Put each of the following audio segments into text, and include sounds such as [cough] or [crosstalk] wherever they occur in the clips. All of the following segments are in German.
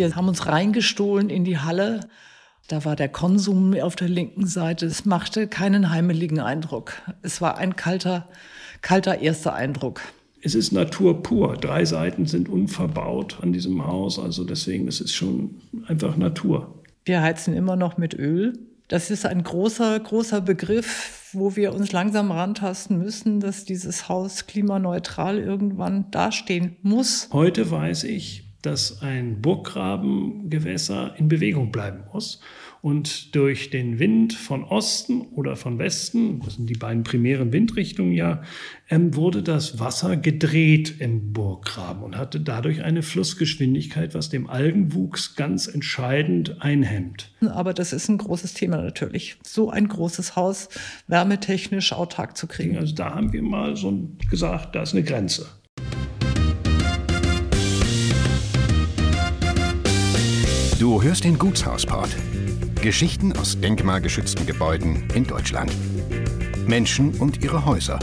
Wir haben uns reingestohlen in die Halle. Da war der Konsum auf der linken Seite. Es machte keinen heimeligen Eindruck. Es war ein kalter, kalter erster Eindruck. Es ist Natur pur. Drei Seiten sind unverbaut an diesem Haus. Also deswegen, es ist schon einfach Natur. Wir heizen immer noch mit Öl. Das ist ein großer, großer Begriff, wo wir uns langsam rantasten müssen, dass dieses Haus klimaneutral irgendwann dastehen muss. Heute weiß ich, dass ein Burggrabengewässer in Bewegung bleiben muss. Und durch den Wind von Osten oder von Westen, das sind die beiden primären Windrichtungen ja, ähm, wurde das Wasser gedreht im Burggraben und hatte dadurch eine Flussgeschwindigkeit, was dem Algenwuchs ganz entscheidend einhemmt. Aber das ist ein großes Thema natürlich, so ein großes Haus wärmetechnisch autark zu kriegen. Also da haben wir mal so gesagt, da ist eine Grenze. Du hörst den Gutshausport. Geschichten aus denkmalgeschützten Gebäuden in Deutschland. Menschen und ihre Häuser.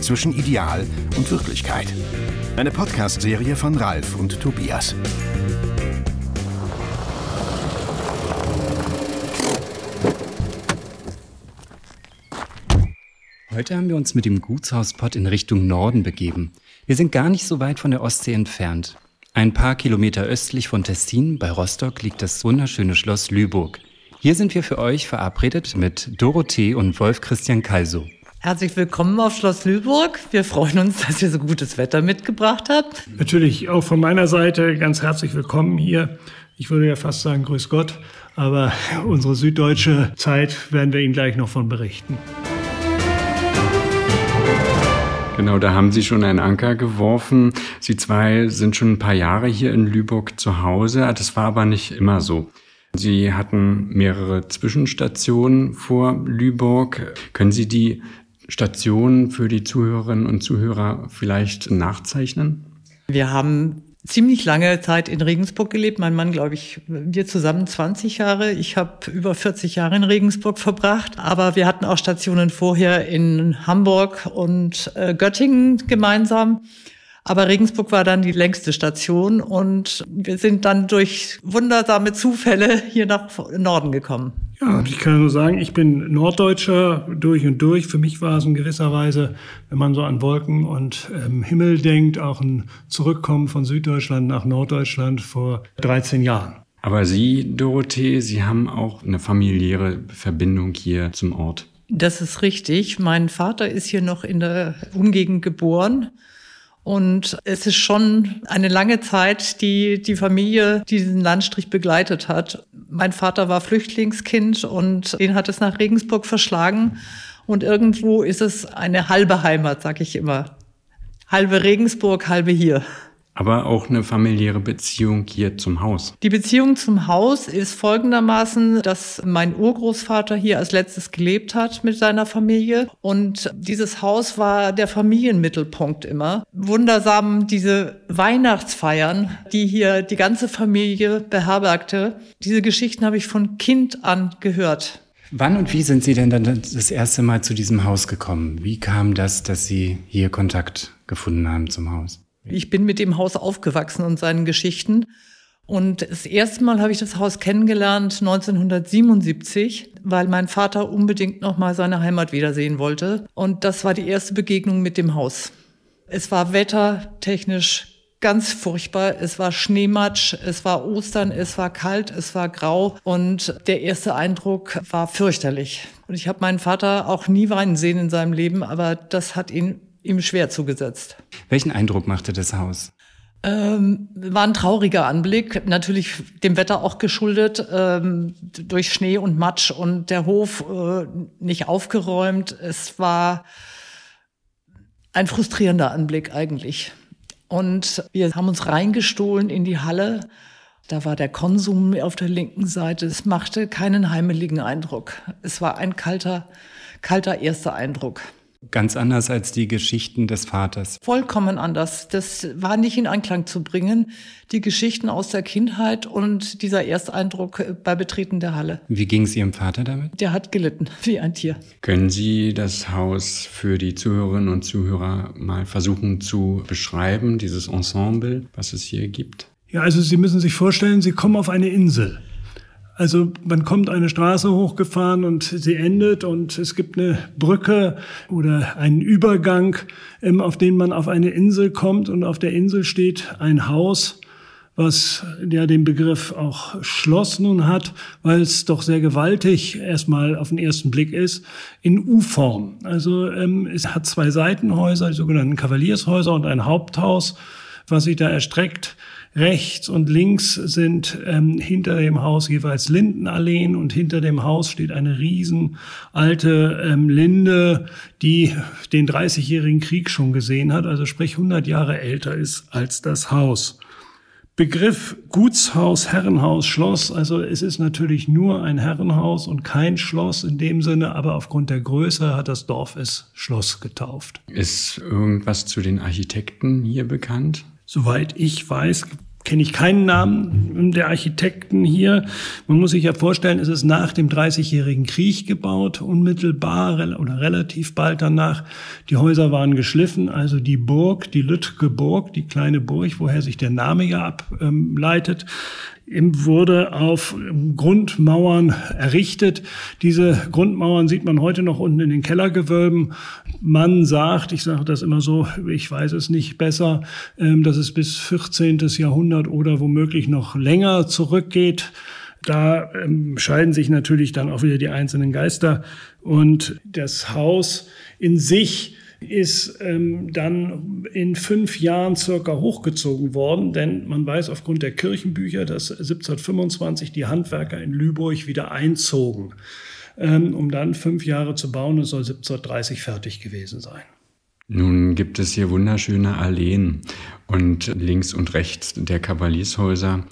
Zwischen Ideal und Wirklichkeit. Eine Podcast-Serie von Ralf und Tobias. Heute haben wir uns mit dem Gutshauspott in Richtung Norden begeben. Wir sind gar nicht so weit von der Ostsee entfernt. Ein paar Kilometer östlich von Tessin bei Rostock liegt das wunderschöne Schloss Lüburg. Hier sind wir für euch verabredet mit Dorothee und Wolf Christian Kalso. Herzlich willkommen auf Schloss Lüburg. Wir freuen uns, dass ihr so gutes Wetter mitgebracht habt. Natürlich auch von meiner Seite ganz herzlich willkommen hier. Ich würde ja fast sagen, grüß Gott, aber unsere süddeutsche Zeit werden wir Ihnen gleich noch von berichten. Genau, da haben Sie schon einen Anker geworfen. Sie zwei sind schon ein paar Jahre hier in Lübeck zu Hause. Das war aber nicht immer so. Sie hatten mehrere Zwischenstationen vor Lübeck. Können Sie die Stationen für die Zuhörerinnen und Zuhörer vielleicht nachzeichnen? Wir haben ziemlich lange Zeit in Regensburg gelebt. Mein Mann, glaube ich, wir zusammen 20 Jahre. Ich habe über 40 Jahre in Regensburg verbracht. Aber wir hatten auch Stationen vorher in Hamburg und äh, Göttingen gemeinsam. Aber Regensburg war dann die längste Station und wir sind dann durch wundersame Zufälle hier nach Norden gekommen. Ja, ich kann nur sagen, ich bin Norddeutscher durch und durch. Für mich war es in gewisser Weise, wenn man so an Wolken und ähm, Himmel denkt, auch ein Zurückkommen von Süddeutschland nach Norddeutschland vor 13 Jahren. Aber Sie, Dorothee, Sie haben auch eine familiäre Verbindung hier zum Ort. Das ist richtig. Mein Vater ist hier noch in der Umgegend geboren. Und es ist schon eine lange Zeit, die die Familie diesen Landstrich begleitet hat. Mein Vater war Flüchtlingskind und den hat es nach Regensburg verschlagen. Und irgendwo ist es eine halbe Heimat, sag ich immer. Halbe Regensburg, halbe hier aber auch eine familiäre Beziehung hier zum Haus. Die Beziehung zum Haus ist folgendermaßen, dass mein Urgroßvater hier als letztes gelebt hat mit seiner Familie und dieses Haus war der Familienmittelpunkt immer. Wundersam diese Weihnachtsfeiern, die hier die ganze Familie beherbergte. Diese Geschichten habe ich von Kind an gehört. Wann und wie sind Sie denn dann das erste Mal zu diesem Haus gekommen? Wie kam das, dass Sie hier Kontakt gefunden haben zum Haus? Ich bin mit dem Haus aufgewachsen und seinen Geschichten. Und das erste Mal habe ich das Haus kennengelernt 1977, weil mein Vater unbedingt noch mal seine Heimat wiedersehen wollte. Und das war die erste Begegnung mit dem Haus. Es war wettertechnisch ganz furchtbar. Es war Schneematsch, es war Ostern, es war kalt, es war grau und der erste Eindruck war fürchterlich. Und ich habe meinen Vater auch nie weinen sehen in seinem Leben, aber das hat ihn ihm schwer zugesetzt. Welchen Eindruck machte das Haus? Ähm, war ein trauriger Anblick, natürlich dem Wetter auch geschuldet, ähm, durch Schnee und Matsch und der Hof äh, nicht aufgeräumt. Es war ein frustrierender Anblick eigentlich. Und wir haben uns reingestohlen in die Halle. Da war der Konsum auf der linken Seite. Es machte keinen heimeligen Eindruck. Es war ein kalter, kalter erster Eindruck. Ganz anders als die Geschichten des Vaters. Vollkommen anders. Das war nicht in Einklang zu bringen. Die Geschichten aus der Kindheit und dieser Ersteindruck bei Betreten der Halle. Wie ging es Ihrem Vater damit? Der hat gelitten, [laughs] wie ein Tier. Können Sie das Haus für die Zuhörerinnen und Zuhörer mal versuchen zu beschreiben, dieses Ensemble, was es hier gibt? Ja, also Sie müssen sich vorstellen, Sie kommen auf eine Insel. Also man kommt eine Straße hochgefahren und sie endet und es gibt eine Brücke oder einen Übergang, ähm, auf den man auf eine Insel kommt und auf der Insel steht ein Haus, was ja den Begriff auch Schloss nun hat, weil es doch sehr gewaltig erstmal auf den ersten Blick ist, in U-Form. Also ähm, es hat zwei Seitenhäuser, die sogenannten Kavaliershäuser und ein Haupthaus, was sich da erstreckt Rechts und links sind ähm, hinter dem Haus jeweils Lindenalleen und hinter dem Haus steht eine riesen alte ähm, Linde, die den 30-jährigen Krieg schon gesehen hat, also sprich 100 Jahre älter ist als das Haus. Begriff Gutshaus, Herrenhaus, Schloss, also es ist natürlich nur ein Herrenhaus und kein Schloss in dem Sinne, aber aufgrund der Größe hat das Dorf es Schloss getauft. Ist irgendwas zu den Architekten hier bekannt? Soweit ich weiß, kenne ich keinen Namen der Architekten hier. Man muss sich ja vorstellen, es ist nach dem Dreißigjährigen Krieg gebaut, unmittelbar oder relativ bald danach. Die Häuser waren geschliffen, also die Burg, die Lütke Burg, die kleine Burg, woher sich der Name ja ableitet, wurde auf Grundmauern errichtet. Diese Grundmauern sieht man heute noch unten in den Kellergewölben. Man sagt, ich sage das immer so, ich weiß es nicht besser, ähm, dass es bis 14. Jahrhundert oder womöglich noch länger zurückgeht. Da ähm, scheiden sich natürlich dann auch wieder die einzelnen Geister. Und das Haus in sich ist ähm, dann in fünf Jahren circa hochgezogen worden, denn man weiß aufgrund der Kirchenbücher, dass 1725 die Handwerker in Lüburg wieder einzogen, ähm, um dann fünf Jahre zu bauen. Es soll 1730 fertig gewesen sein. Nun gibt es hier wunderschöne Alleen und links und rechts der Kavaliershäuser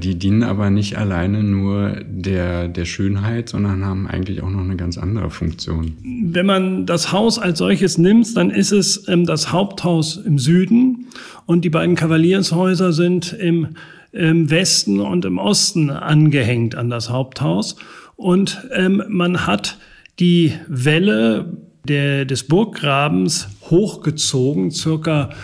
die dienen aber nicht alleine nur der, der Schönheit, sondern haben eigentlich auch noch eine ganz andere Funktion. Wenn man das Haus als solches nimmt, dann ist es ähm, das Haupthaus im Süden und die beiden Kavaliershäuser sind im, im Westen und im Osten angehängt an das Haupthaus. Und ähm, man hat die Welle der, des Burggrabens hochgezogen, circa ähm,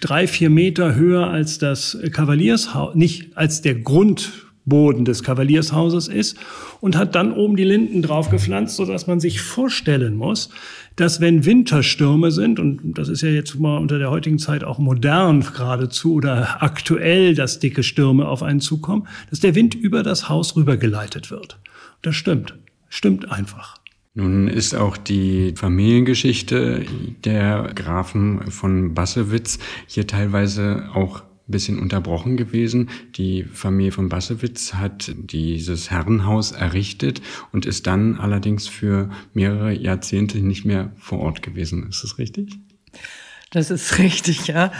drei, vier Meter höher als das Kavaliershaus, nicht als der Grundboden des Kavaliershauses ist und hat dann oben die Linden drauf gepflanzt, sodass man sich vorstellen muss, dass wenn Winterstürme sind, und das ist ja jetzt mal unter der heutigen Zeit auch modern geradezu oder aktuell, dass dicke Stürme auf einen zukommen, dass der Wind über das Haus rübergeleitet wird. Das stimmt. Stimmt einfach. Nun ist auch die Familiengeschichte der Grafen von Bassewitz hier teilweise auch ein bisschen unterbrochen gewesen. Die Familie von Bassewitz hat dieses Herrenhaus errichtet und ist dann allerdings für mehrere Jahrzehnte nicht mehr vor Ort gewesen. Ist das richtig? Das ist richtig, ja.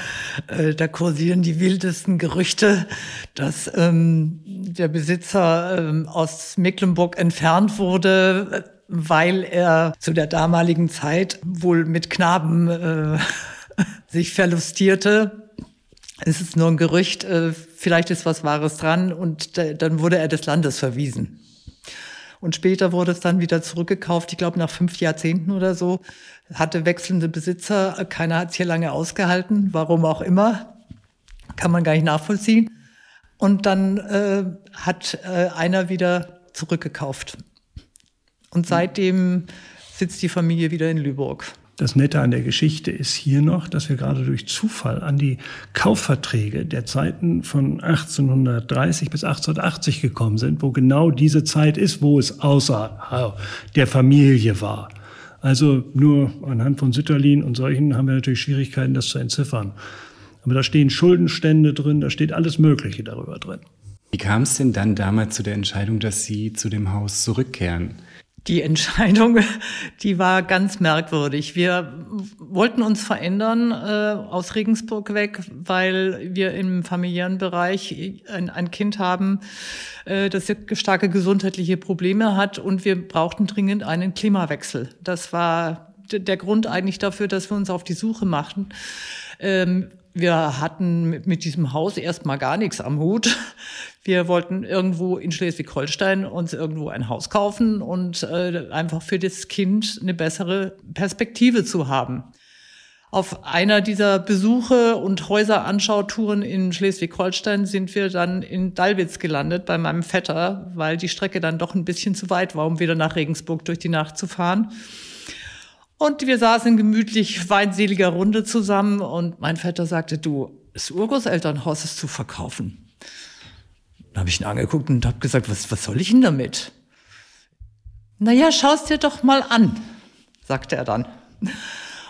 Äh, da kursieren die wildesten Gerüchte, dass ähm, der Besitzer ähm, aus Mecklenburg entfernt wurde weil er zu der damaligen Zeit wohl mit Knaben äh, [laughs] sich verlustierte. Es ist nur ein Gerücht, äh, vielleicht ist was Wahres dran und dann wurde er des Landes verwiesen. Und später wurde es dann wieder zurückgekauft, ich glaube nach fünf Jahrzehnten oder so, hatte wechselnde Besitzer, keiner hat es hier lange ausgehalten, warum auch immer, kann man gar nicht nachvollziehen. Und dann äh, hat äh, einer wieder zurückgekauft. Und seitdem sitzt die Familie wieder in Lübeck. Das Nette an der Geschichte ist hier noch, dass wir gerade durch Zufall an die Kaufverträge der Zeiten von 1830 bis 1880 gekommen sind, wo genau diese Zeit ist, wo es außer der Familie war. Also nur anhand von Sütterlin und solchen haben wir natürlich Schwierigkeiten, das zu entziffern. Aber da stehen Schuldenstände drin, da steht alles Mögliche darüber drin. Wie kam es denn dann damals zu der Entscheidung, dass Sie zu dem Haus zurückkehren? Die Entscheidung, die war ganz merkwürdig. Wir wollten uns verändern äh, aus Regensburg weg, weil wir im familiären Bereich ein, ein Kind haben, äh, das starke gesundheitliche Probleme hat und wir brauchten dringend einen Klimawechsel. Das war der Grund eigentlich dafür, dass wir uns auf die Suche machten. Ähm, wir hatten mit diesem Haus erstmal gar nichts am Hut. Wir wollten irgendwo in Schleswig-Holstein uns irgendwo ein Haus kaufen und äh, einfach für das Kind eine bessere Perspektive zu haben. Auf einer dieser Besuche und Häuseranschauturen in Schleswig-Holstein sind wir dann in Dallwitz gelandet bei meinem Vetter, weil die Strecke dann doch ein bisschen zu weit war, um wieder nach Regensburg durch die Nacht zu fahren. Und wir saßen gemütlich weinseliger Runde zusammen und mein Vetter sagte, du, das Urgroßelternhaus ist zu verkaufen. Dann habe ich ihn angeguckt und habe gesagt, was, was soll ich denn damit? Naja, schau's dir doch mal an, sagte er dann.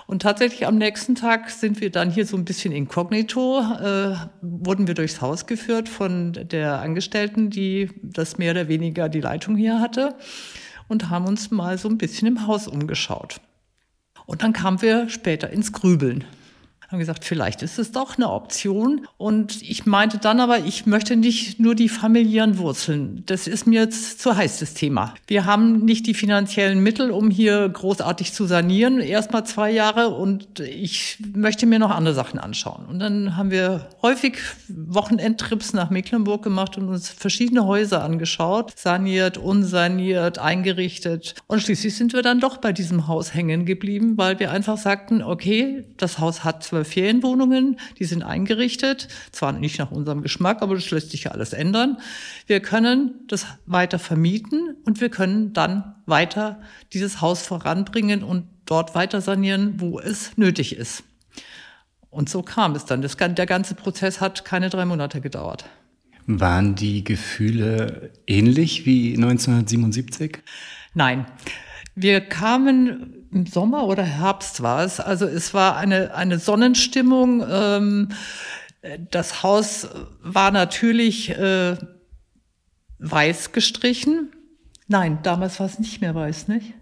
Und tatsächlich am nächsten Tag sind wir dann hier so ein bisschen inkognito, äh, wurden wir durchs Haus geführt von der Angestellten, die das mehr oder weniger die Leitung hier hatte und haben uns mal so ein bisschen im Haus umgeschaut. Und dann kamen wir später ins Grübeln haben gesagt, vielleicht ist es doch eine Option. Und ich meinte dann aber, ich möchte nicht nur die familiären Wurzeln. Das ist mir jetzt zu heiß, das Thema. Wir haben nicht die finanziellen Mittel, um hier großartig zu sanieren. Erstmal zwei Jahre und ich möchte mir noch andere Sachen anschauen. Und dann haben wir häufig Wochenendtrips nach Mecklenburg gemacht und uns verschiedene Häuser angeschaut, saniert, unsaniert, eingerichtet. Und schließlich sind wir dann doch bei diesem Haus hängen geblieben, weil wir einfach sagten, okay, das Haus hat zwölf Ferienwohnungen, die sind eingerichtet, zwar nicht nach unserem Geschmack, aber das lässt sich ja alles ändern. Wir können das weiter vermieten und wir können dann weiter dieses Haus voranbringen und dort weiter sanieren, wo es nötig ist. Und so kam es dann. Das, der ganze Prozess hat keine drei Monate gedauert. Waren die Gefühle ähnlich wie 1977? Nein. Wir kamen im Sommer oder Herbst war es. Also es war eine, eine Sonnenstimmung. Ähm, das Haus war natürlich äh, weiß gestrichen. Nein, damals war es nicht mehr weiß, nicht?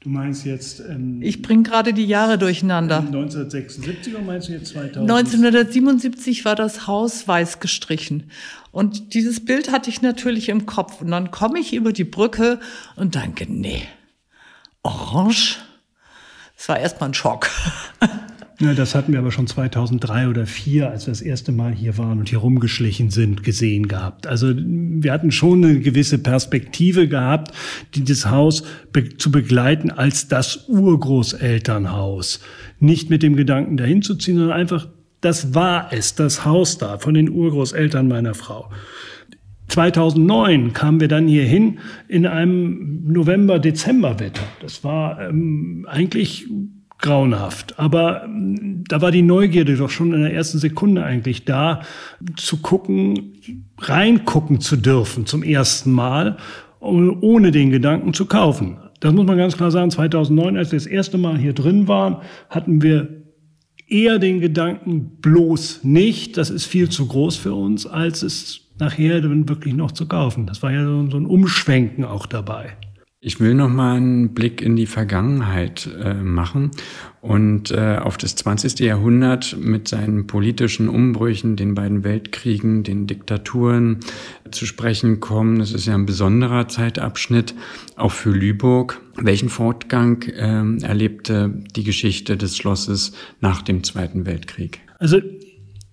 Du meinst jetzt. Ähm, ich bringe gerade die Jahre durcheinander. 1976 oder meinst du jetzt 2000? 1977 war das Haus weiß gestrichen. Und dieses Bild hatte ich natürlich im Kopf. Und dann komme ich über die Brücke und denke, nee, orange. Das war erstmal ein Schock. [laughs] Ja, das hatten wir aber schon 2003 oder 2004, als wir das erste Mal hier waren und hier rumgeschlichen sind, gesehen gehabt. Also wir hatten schon eine gewisse Perspektive gehabt, dieses Haus be zu begleiten als das Urgroßelternhaus. Nicht mit dem Gedanken dahin zu ziehen, sondern einfach, das war es, das Haus da von den Urgroßeltern meiner Frau. 2009 kamen wir dann hier hin in einem November-Dezember-Wetter. Das war ähm, eigentlich grauenhaft. Aber ähm, da war die Neugierde doch schon in der ersten Sekunde eigentlich da, zu gucken, reingucken zu dürfen zum ersten Mal, ohne den Gedanken zu kaufen. Das muss man ganz klar sagen. 2009, als wir das erste Mal hier drin waren, hatten wir eher den Gedanken bloß nicht, das ist viel zu groß für uns, als es nachher dann wirklich noch zu kaufen. Das war ja so, so ein Umschwenken auch dabei. Ich will noch mal einen Blick in die Vergangenheit äh, machen und äh, auf das 20. Jahrhundert mit seinen politischen Umbrüchen, den beiden Weltkriegen, den Diktaturen zu sprechen kommen. Das ist ja ein besonderer Zeitabschnitt, auch für Lübeck. Welchen Fortgang äh, erlebte die Geschichte des Schlosses nach dem Zweiten Weltkrieg? Also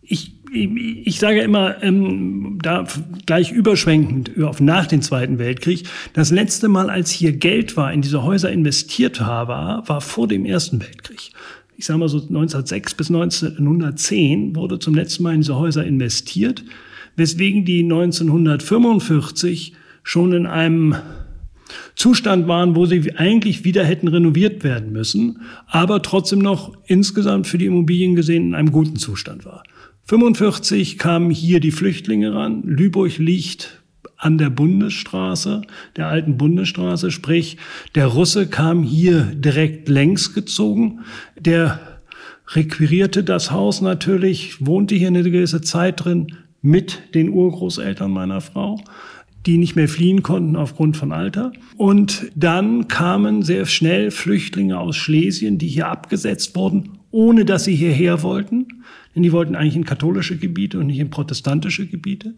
ich ich sage immer, ähm, da gleich überschwenkend auf nach dem Zweiten Weltkrieg, das letzte Mal, als hier Geld war, in diese Häuser investiert war, war vor dem Ersten Weltkrieg. Ich sage mal so 1906 bis 1910 wurde zum letzten Mal in diese Häuser investiert, weswegen die 1945 schon in einem Zustand waren, wo sie eigentlich wieder hätten renoviert werden müssen, aber trotzdem noch insgesamt für die Immobilien gesehen in einem guten Zustand war. 45 kamen hier die Flüchtlinge ran. Lübeck liegt an der Bundesstraße, der alten Bundesstraße, sprich der Russe kam hier direkt längs gezogen. Der requirierte das Haus natürlich, wohnte hier eine gewisse Zeit drin mit den Urgroßeltern meiner Frau. die nicht mehr fliehen konnten aufgrund von Alter. Und dann kamen sehr schnell Flüchtlinge aus Schlesien, die hier abgesetzt wurden, ohne dass sie hierher wollten. Denn die wollten eigentlich in katholische Gebiete und nicht in protestantische Gebiete.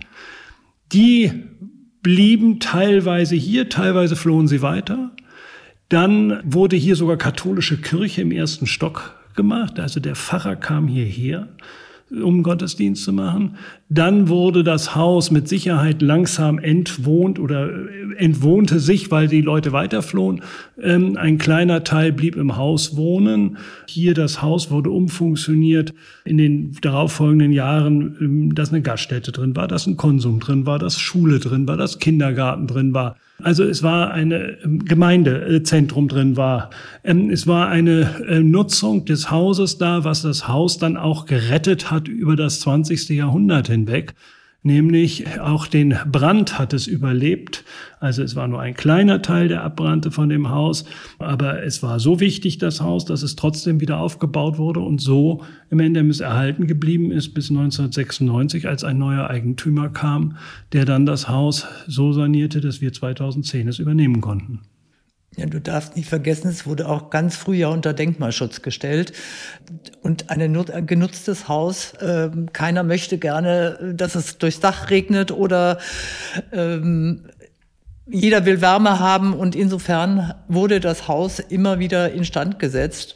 Die blieben teilweise hier, teilweise flohen sie weiter. Dann wurde hier sogar katholische Kirche im ersten Stock gemacht. Also der Pfarrer kam hierher um Gottesdienst zu machen. Dann wurde das Haus mit Sicherheit langsam entwohnt oder äh, entwohnte sich, weil die Leute weiterflohen. Ähm, ein kleiner Teil blieb im Haus wohnen. Hier das Haus wurde umfunktioniert in den darauffolgenden Jahren, ähm, dass eine Gaststätte drin war, dass ein Konsum drin war, dass Schule drin war, dass Kindergarten drin war. Also es war eine ähm, Gemeindezentrum drin war. Ähm, es war eine äh, Nutzung des Hauses da, was das Haus dann auch gerettet hat über das 20. Jahrhundert hinweg nämlich auch den Brand hat es überlebt. Also es war nur ein kleiner Teil, der abbrannte von dem Haus, aber es war so wichtig, das Haus, dass es trotzdem wieder aufgebaut wurde und so im Endemis erhalten geblieben ist bis 1996, als ein neuer Eigentümer kam, der dann das Haus so sanierte, dass wir 2010 es übernehmen konnten. Ja, du darfst nicht vergessen, es wurde auch ganz früh ja unter Denkmalschutz gestellt. Und ein genutztes Haus, äh, keiner möchte gerne, dass es durchs Dach regnet oder ähm, jeder will Wärme haben. Und insofern wurde das Haus immer wieder instand gesetzt.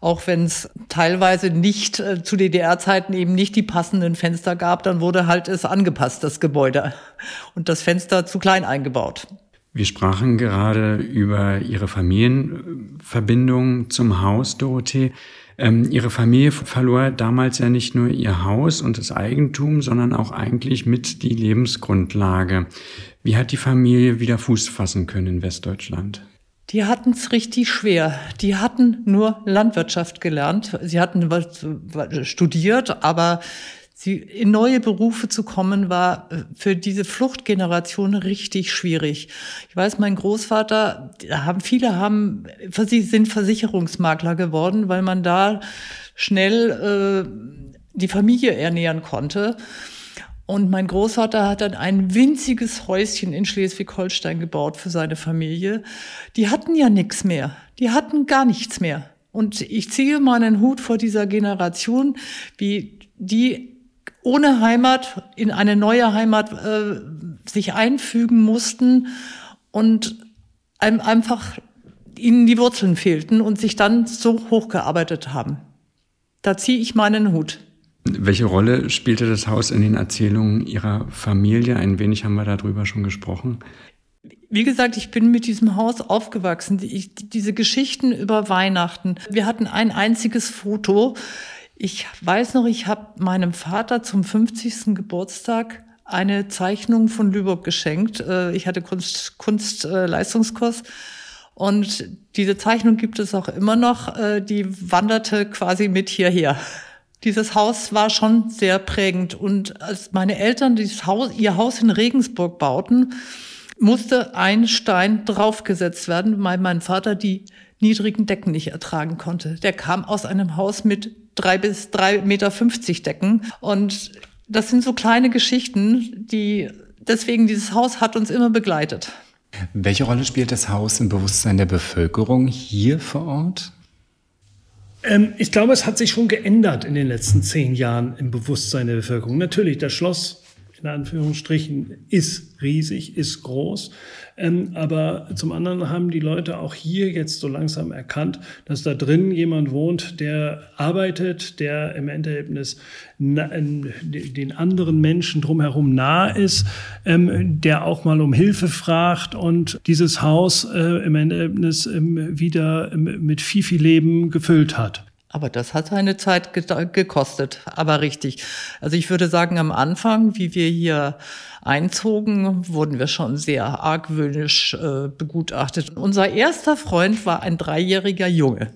Auch wenn es teilweise nicht äh, zu DDR-Zeiten eben nicht die passenden Fenster gab, dann wurde halt es angepasst, das Gebäude. Und das Fenster zu klein eingebaut. Wir sprachen gerade über Ihre Familienverbindung zum Haus, Dorothee. Ähm, ihre Familie verlor damals ja nicht nur ihr Haus und das Eigentum, sondern auch eigentlich mit die Lebensgrundlage. Wie hat die Familie wieder Fuß fassen können in Westdeutschland? Die hatten es richtig schwer. Die hatten nur Landwirtschaft gelernt. Sie hatten studiert, aber Sie, in neue Berufe zu kommen, war äh, für diese Fluchtgeneration richtig schwierig. Ich weiß, mein Großvater, haben, viele haben, sind Versicherungsmakler geworden, weil man da schnell äh, die Familie ernähren konnte. Und mein Großvater hat dann ein winziges Häuschen in Schleswig-Holstein gebaut für seine Familie. Die hatten ja nichts mehr. Die hatten gar nichts mehr. Und ich ziehe meinen Hut vor dieser Generation, wie die ohne Heimat in eine neue Heimat äh, sich einfügen mussten und einem einfach ihnen die Wurzeln fehlten und sich dann so hochgearbeitet haben. Da ziehe ich meinen Hut. Welche Rolle spielte das Haus in den Erzählungen Ihrer Familie? Ein wenig haben wir darüber schon gesprochen. Wie gesagt, ich bin mit diesem Haus aufgewachsen. Ich, diese Geschichten über Weihnachten. Wir hatten ein einziges Foto. Ich weiß noch, ich habe meinem Vater zum 50. Geburtstag eine Zeichnung von Lübeck geschenkt. Äh, ich hatte Kunst, Kunstleistungskurs. Äh, und diese Zeichnung gibt es auch immer noch. Äh, die wanderte quasi mit hierher. Dieses Haus war schon sehr prägend. Und als meine Eltern dieses Haus, ihr Haus in Regensburg bauten, musste ein Stein draufgesetzt werden, weil mein Vater die niedrigen Decken nicht ertragen konnte. Der kam aus einem Haus mit drei bis drei Meter fünfzig Decken. Und das sind so kleine Geschichten, die deswegen dieses Haus hat uns immer begleitet. Welche Rolle spielt das Haus im Bewusstsein der Bevölkerung hier vor Ort? Ähm, ich glaube, es hat sich schon geändert in den letzten zehn Jahren im Bewusstsein der Bevölkerung. Natürlich, das Schloss in Anführungsstrichen ist riesig, ist groß. Ähm, aber zum anderen haben die Leute auch hier jetzt so langsam erkannt, dass da drin jemand wohnt, der arbeitet, der im Endergebnis den anderen Menschen drumherum nahe ist, ähm, der auch mal um Hilfe fragt und dieses Haus äh, im Endergebnis ähm, wieder mit viel, viel Leben gefüllt hat. Aber das hat eine Zeit gekostet, aber richtig. Also ich würde sagen, am Anfang, wie wir hier einzogen, wurden wir schon sehr argwöhnisch äh, begutachtet. Unser erster Freund war ein dreijähriger Junge.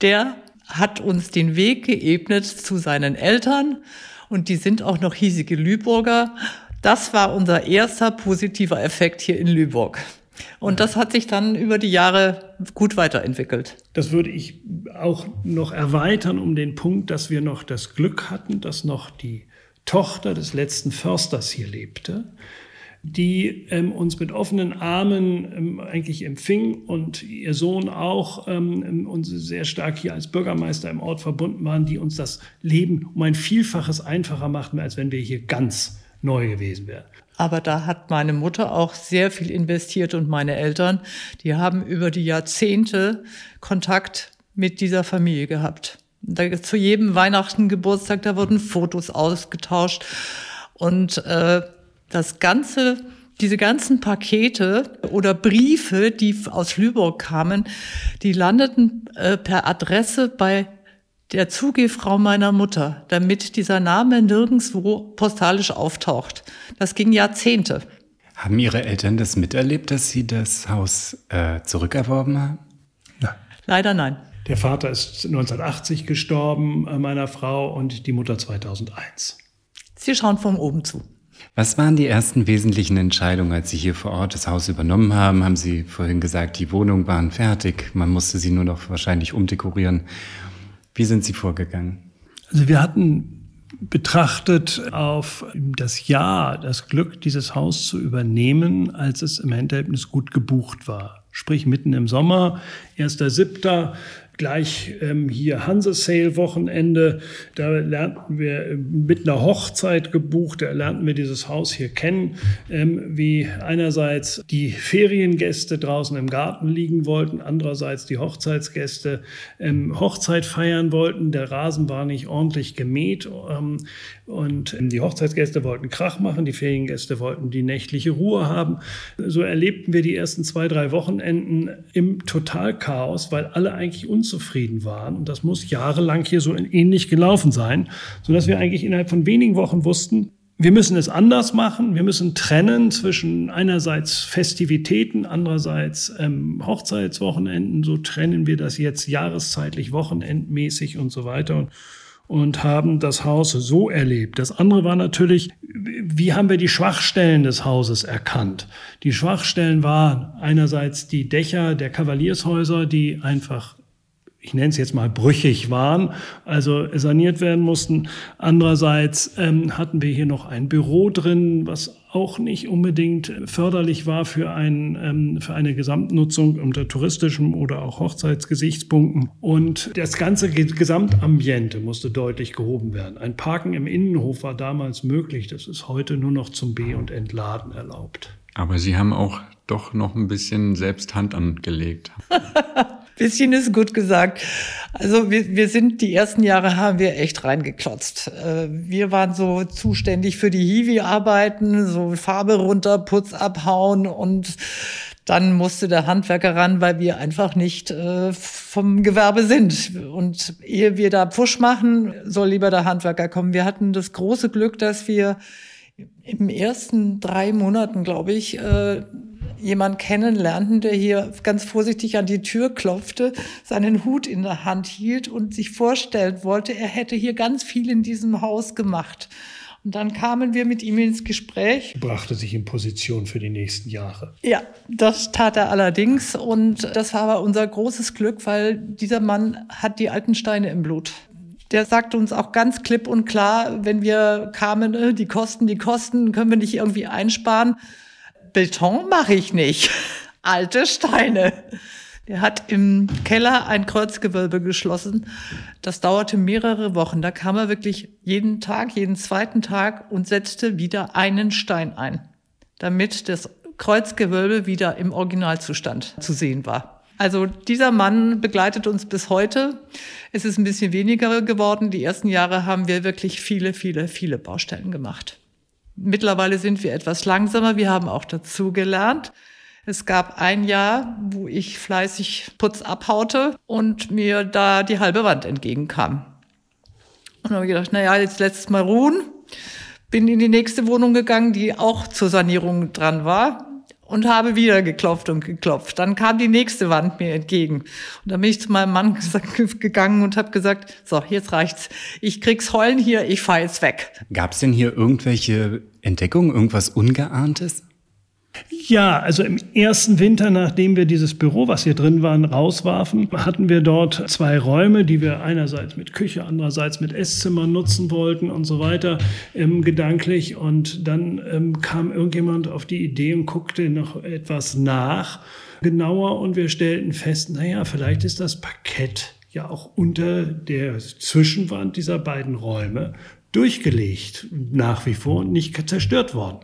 Der hat uns den Weg geebnet zu seinen Eltern und die sind auch noch hiesige Lüburger. Das war unser erster positiver Effekt hier in Lüburg. Und das hat sich dann über die Jahre gut weiterentwickelt. Das würde ich auch noch erweitern um den Punkt, dass wir noch das Glück hatten, dass noch die Tochter des letzten Försters hier lebte, die ähm, uns mit offenen Armen ähm, eigentlich empfing und ihr Sohn auch ähm, und sehr stark hier als Bürgermeister im Ort verbunden waren, die uns das Leben um ein Vielfaches einfacher machten, als wenn wir hier ganz neu gewesen wären. Aber da hat meine Mutter auch sehr viel investiert und meine Eltern, die haben über die Jahrzehnte Kontakt mit dieser Familie gehabt. Da, zu jedem Weihnachten, Geburtstag, da wurden Fotos ausgetauscht. Und äh, das Ganze, diese ganzen Pakete oder Briefe, die aus Lübeck kamen, die landeten äh, per Adresse bei der Zugehfrau meiner Mutter, damit dieser Name nirgendswo postalisch auftaucht. Das ging Jahrzehnte. Haben Ihre Eltern das miterlebt, dass Sie das Haus äh, zurückerworben haben? Nein. Leider nein. Der Vater ist 1980 gestorben, äh, meiner Frau, und die Mutter 2001. Sie schauen von oben zu. Was waren die ersten wesentlichen Entscheidungen, als Sie hier vor Ort das Haus übernommen haben? Haben Sie vorhin gesagt, die Wohnungen waren fertig, man musste sie nur noch wahrscheinlich umdekorieren. Wie sind Sie vorgegangen? Also wir hatten betrachtet auf das Jahr, das Glück, dieses Haus zu übernehmen, als es im Endergebnis gut gebucht war. Sprich mitten im Sommer, 1.7., gleich ähm, hier Hanse-Sale-Wochenende. Da lernten wir äh, mit einer Hochzeit gebucht, da lernten wir dieses Haus hier kennen, ähm, wie einerseits die Feriengäste draußen im Garten liegen wollten, andererseits die Hochzeitsgäste ähm, Hochzeit feiern wollten. Der Rasen war nicht ordentlich gemäht ähm, und ähm, die Hochzeitsgäste wollten Krach machen, die Feriengäste wollten die nächtliche Ruhe haben. So erlebten wir die ersten zwei, drei Wochenenden im Totalchaos, weil alle eigentlich uns unzufrieden waren. Und das muss jahrelang hier so ähnlich gelaufen sein, sodass wir eigentlich innerhalb von wenigen Wochen wussten, wir müssen es anders machen. Wir müssen trennen zwischen einerseits Festivitäten, andererseits ähm, Hochzeitswochenenden. So trennen wir das jetzt jahreszeitlich, wochenendmäßig und so weiter. Und, und haben das Haus so erlebt. Das andere war natürlich, wie haben wir die Schwachstellen des Hauses erkannt? Die Schwachstellen waren einerseits die Dächer der Kavaliershäuser, die einfach ich nenne es jetzt mal brüchig waren, also saniert werden mussten. Andererseits ähm, hatten wir hier noch ein Büro drin, was auch nicht unbedingt förderlich war für, ein, ähm, für eine Gesamtnutzung unter touristischem oder auch Hochzeitsgesichtspunkten. Und das ganze Gesamtambiente musste deutlich gehoben werden. Ein Parken im Innenhof war damals möglich, das ist heute nur noch zum B- und Entladen erlaubt. Aber Sie haben auch doch noch ein bisschen selbst Hand angelegt. [laughs] Bisschen ist gut gesagt. Also wir, wir sind, die ersten Jahre haben wir echt reingeklotzt. Äh, wir waren so zuständig für die Hiwi-Arbeiten, so Farbe runter, Putz abhauen und dann musste der Handwerker ran, weil wir einfach nicht äh, vom Gewerbe sind. Und ehe wir da Pfusch machen, soll lieber der Handwerker kommen. Wir hatten das große Glück, dass wir im ersten drei Monaten, glaube ich, äh, jemand kennenlernten, der hier ganz vorsichtig an die Tür klopfte, seinen Hut in der Hand hielt und sich vorstellen wollte, er hätte hier ganz viel in diesem Haus gemacht. Und dann kamen wir mit ihm ins Gespräch. Brachte sich in Position für die nächsten Jahre. Ja, das tat er allerdings. Und das war aber unser großes Glück, weil dieser Mann hat die alten Steine im Blut. Der sagte uns auch ganz klipp und klar, wenn wir kamen, äh, die Kosten, die Kosten, können wir nicht irgendwie einsparen. Beton mache ich nicht. [laughs] Alte Steine. Der hat im Keller ein Kreuzgewölbe geschlossen. Das dauerte mehrere Wochen. Da kam er wirklich jeden Tag, jeden zweiten Tag und setzte wieder einen Stein ein, damit das Kreuzgewölbe wieder im Originalzustand zu sehen war. Also dieser Mann begleitet uns bis heute. Es ist ein bisschen weniger geworden. Die ersten Jahre haben wir wirklich viele, viele, viele Baustellen gemacht. Mittlerweile sind wir etwas langsamer. Wir haben auch dazu gelernt. Es gab ein Jahr, wo ich fleißig Putz abhaute und mir da die halbe Wand entgegenkam. Und habe ich gedacht, na ja, jetzt letztes Mal ruhen. Bin in die nächste Wohnung gegangen, die auch zur Sanierung dran war und habe wieder geklopft und geklopft. Dann kam die nächste Wand mir entgegen. Und dann bin ich zu meinem Mann [laughs] gegangen und habe gesagt, so, jetzt reicht's. Ich krieg's heulen hier, ich fahr jetzt weg. Gab es denn hier irgendwelche Entdeckungen, irgendwas Ungeahntes? Ja, also im ersten Winter, nachdem wir dieses Büro, was hier drin war, rauswarfen, hatten wir dort zwei Räume, die wir einerseits mit Küche, andererseits mit Esszimmer nutzen wollten und so weiter, ähm, gedanklich. Und dann ähm, kam irgendjemand auf die Idee und guckte noch etwas nach, genauer, und wir stellten fest, naja, vielleicht ist das Parkett ja auch unter der Zwischenwand dieser beiden Räume durchgelegt, nach wie vor nicht zerstört worden.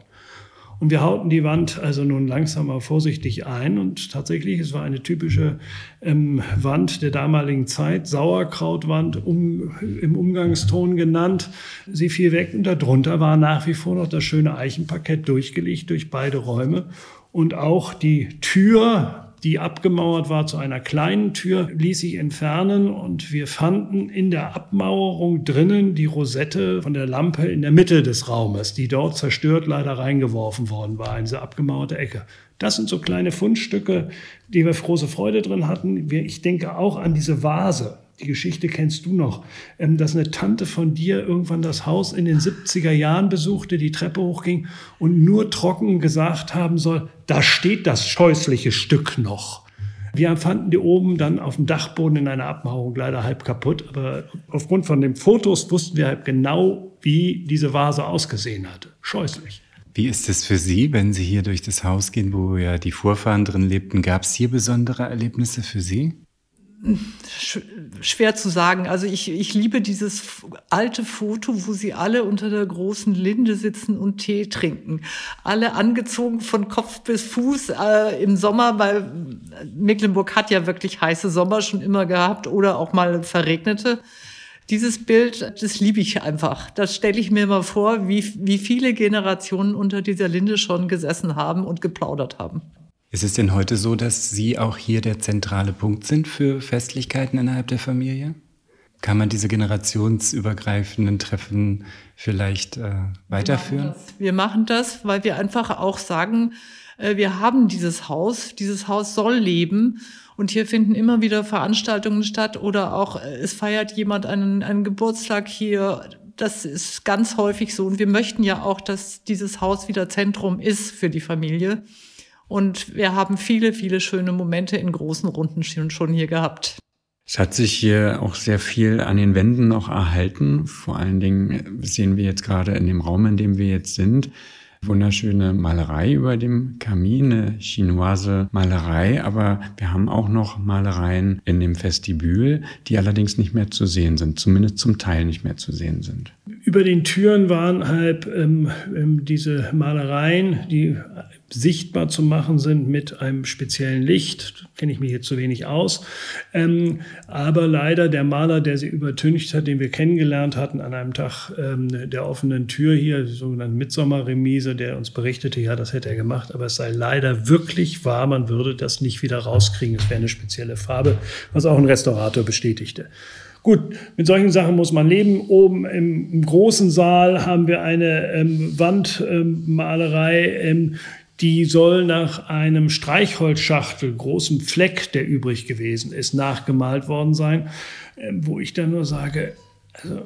Und wir hauten die Wand also nun langsam aber vorsichtig ein. Und tatsächlich, es war eine typische ähm, Wand der damaligen Zeit, Sauerkrautwand um, im Umgangston genannt. Sie fiel weg und darunter war nach wie vor noch das schöne Eichenparkett durchgelegt durch beide Räume. Und auch die Tür die abgemauert war zu einer kleinen Tür, ließ sich entfernen und wir fanden in der Abmauerung drinnen die Rosette von der Lampe in der Mitte des Raumes, die dort zerstört leider reingeworfen worden war, in diese abgemauerte Ecke. Das sind so kleine Fundstücke, die wir große Freude drin hatten. Ich denke auch an diese Vase, die Geschichte kennst du noch, ähm, dass eine Tante von dir irgendwann das Haus in den 70er Jahren besuchte, die Treppe hochging und nur trocken gesagt haben soll, da steht das scheußliche Stück noch. Wir fanden die oben dann auf dem Dachboden in einer Abmauerung leider halb kaputt, aber aufgrund von den Fotos wussten wir halt genau, wie diese Vase ausgesehen hatte. Scheußlich. Wie ist es für Sie, wenn Sie hier durch das Haus gehen, wo ja die Vorfahren drin lebten? Gab es hier besondere Erlebnisse für Sie? Schwer zu sagen. Also ich, ich liebe dieses alte Foto, wo sie alle unter der großen Linde sitzen und Tee trinken. Alle angezogen von Kopf bis Fuß äh, im Sommer, weil Mecklenburg hat ja wirklich heiße Sommer schon immer gehabt oder auch mal verregnete. Dieses Bild, das liebe ich einfach. Das stelle ich mir mal vor, wie, wie viele Generationen unter dieser Linde schon gesessen haben und geplaudert haben. Ist es denn heute so, dass Sie auch hier der zentrale Punkt sind für Festlichkeiten innerhalb der Familie? Kann man diese generationsübergreifenden Treffen vielleicht äh, weiterführen? Wir machen, das, weil wir einfach auch sagen, äh, wir haben dieses Haus, dieses Haus soll leben und hier finden immer wieder Veranstaltungen statt oder auch äh, es feiert jemand einen, einen Geburtstag hier. Das ist ganz häufig so und wir möchten ja auch, dass dieses Haus wieder Zentrum ist für die Familie. Und wir haben viele, viele schöne Momente in großen Runden schon hier gehabt. Es hat sich hier auch sehr viel an den Wänden noch erhalten. Vor allen Dingen sehen wir jetzt gerade in dem Raum, in dem wir jetzt sind, wunderschöne Malerei über dem Kamin, eine chinoise Malerei, aber wir haben auch noch Malereien in dem Vestibül, die allerdings nicht mehr zu sehen sind, zumindest zum Teil nicht mehr zu sehen sind. Über den Türen waren halt ähm, ähm, diese Malereien, die sichtbar zu machen sind mit einem speziellen Licht. Kenne ich mich jetzt zu wenig aus. Ähm, aber leider der Maler, der sie übertüncht hat, den wir kennengelernt hatten an einem Tag ähm, der offenen Tür hier, die sogenannte Midsommerremise, der uns berichtete, ja, das hätte er gemacht, aber es sei leider wirklich wahr, man würde das nicht wieder rauskriegen. Es wäre eine spezielle Farbe, was auch ein Restaurator bestätigte. Gut, mit solchen Sachen muss man leben. Oben im, im großen Saal haben wir eine ähm, Wandmalerei, ähm, die soll nach einem Streichholzschachtel, großem Fleck, der übrig gewesen ist, nachgemalt worden sein, ähm, wo ich dann nur sage, also,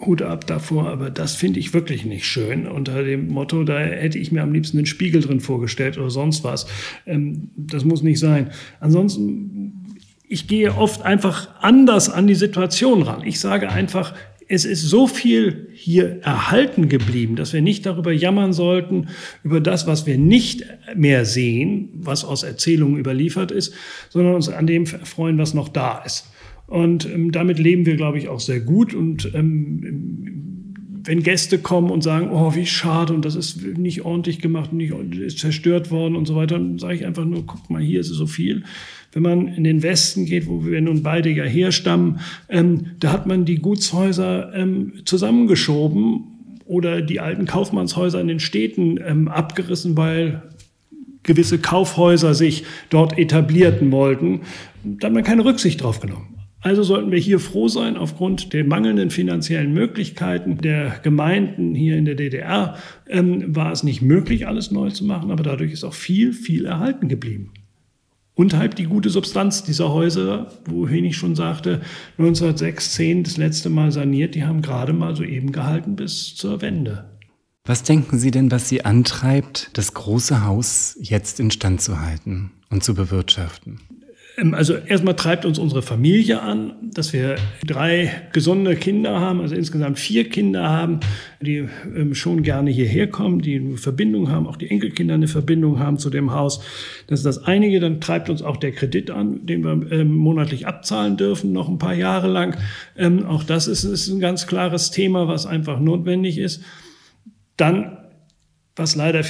Hut ab davor, aber das finde ich wirklich nicht schön. Unter dem Motto, da hätte ich mir am liebsten einen Spiegel drin vorgestellt oder sonst was. Ähm, das muss nicht sein. Ansonsten, ich gehe oft einfach anders an die Situation ran. Ich sage einfach, es ist so viel hier erhalten geblieben, dass wir nicht darüber jammern sollten, über das, was wir nicht mehr sehen, was aus Erzählungen überliefert ist, sondern uns an dem freuen, was noch da ist. Und ähm, damit leben wir, glaube ich, auch sehr gut. Und ähm, wenn Gäste kommen und sagen, oh, wie schade und das ist nicht ordentlich gemacht, nicht ist zerstört worden und so weiter, dann sage ich einfach nur, guck mal, hier ist so viel. Wenn man in den Westen geht, wo wir nun beide ja herstammen, ähm, da hat man die Gutshäuser ähm, zusammengeschoben oder die alten Kaufmannshäuser in den Städten ähm, abgerissen, weil gewisse Kaufhäuser sich dort etablierten wollten. Da hat man keine Rücksicht drauf genommen. Also sollten wir hier froh sein, aufgrund der mangelnden finanziellen Möglichkeiten der Gemeinden hier in der DDR ähm, war es nicht möglich, alles neu zu machen, aber dadurch ist auch viel, viel erhalten geblieben. Und halt die gute Substanz dieser Häuser, wohin ich schon sagte, 1906, 10 das letzte Mal saniert, die haben gerade mal so eben gehalten bis zur Wende. Was denken Sie denn, was Sie antreibt, das große Haus jetzt instand zu halten und zu bewirtschaften? Ähm, also erstmal treibt uns unsere Familie an, dass wir drei gesunde Kinder haben, also insgesamt vier Kinder haben, die ähm, schon gerne hierher kommen, die eine Verbindung haben, auch die Enkelkinder eine Verbindung haben zu dem Haus. Das ist das einige. Dann treibt uns auch der Kredit an, den wir ähm, monatlich abzahlen dürfen, noch ein paar Jahre lang. Auch das ist, ist ein ganz klares Thema, was einfach notwendig ist. Dann was leider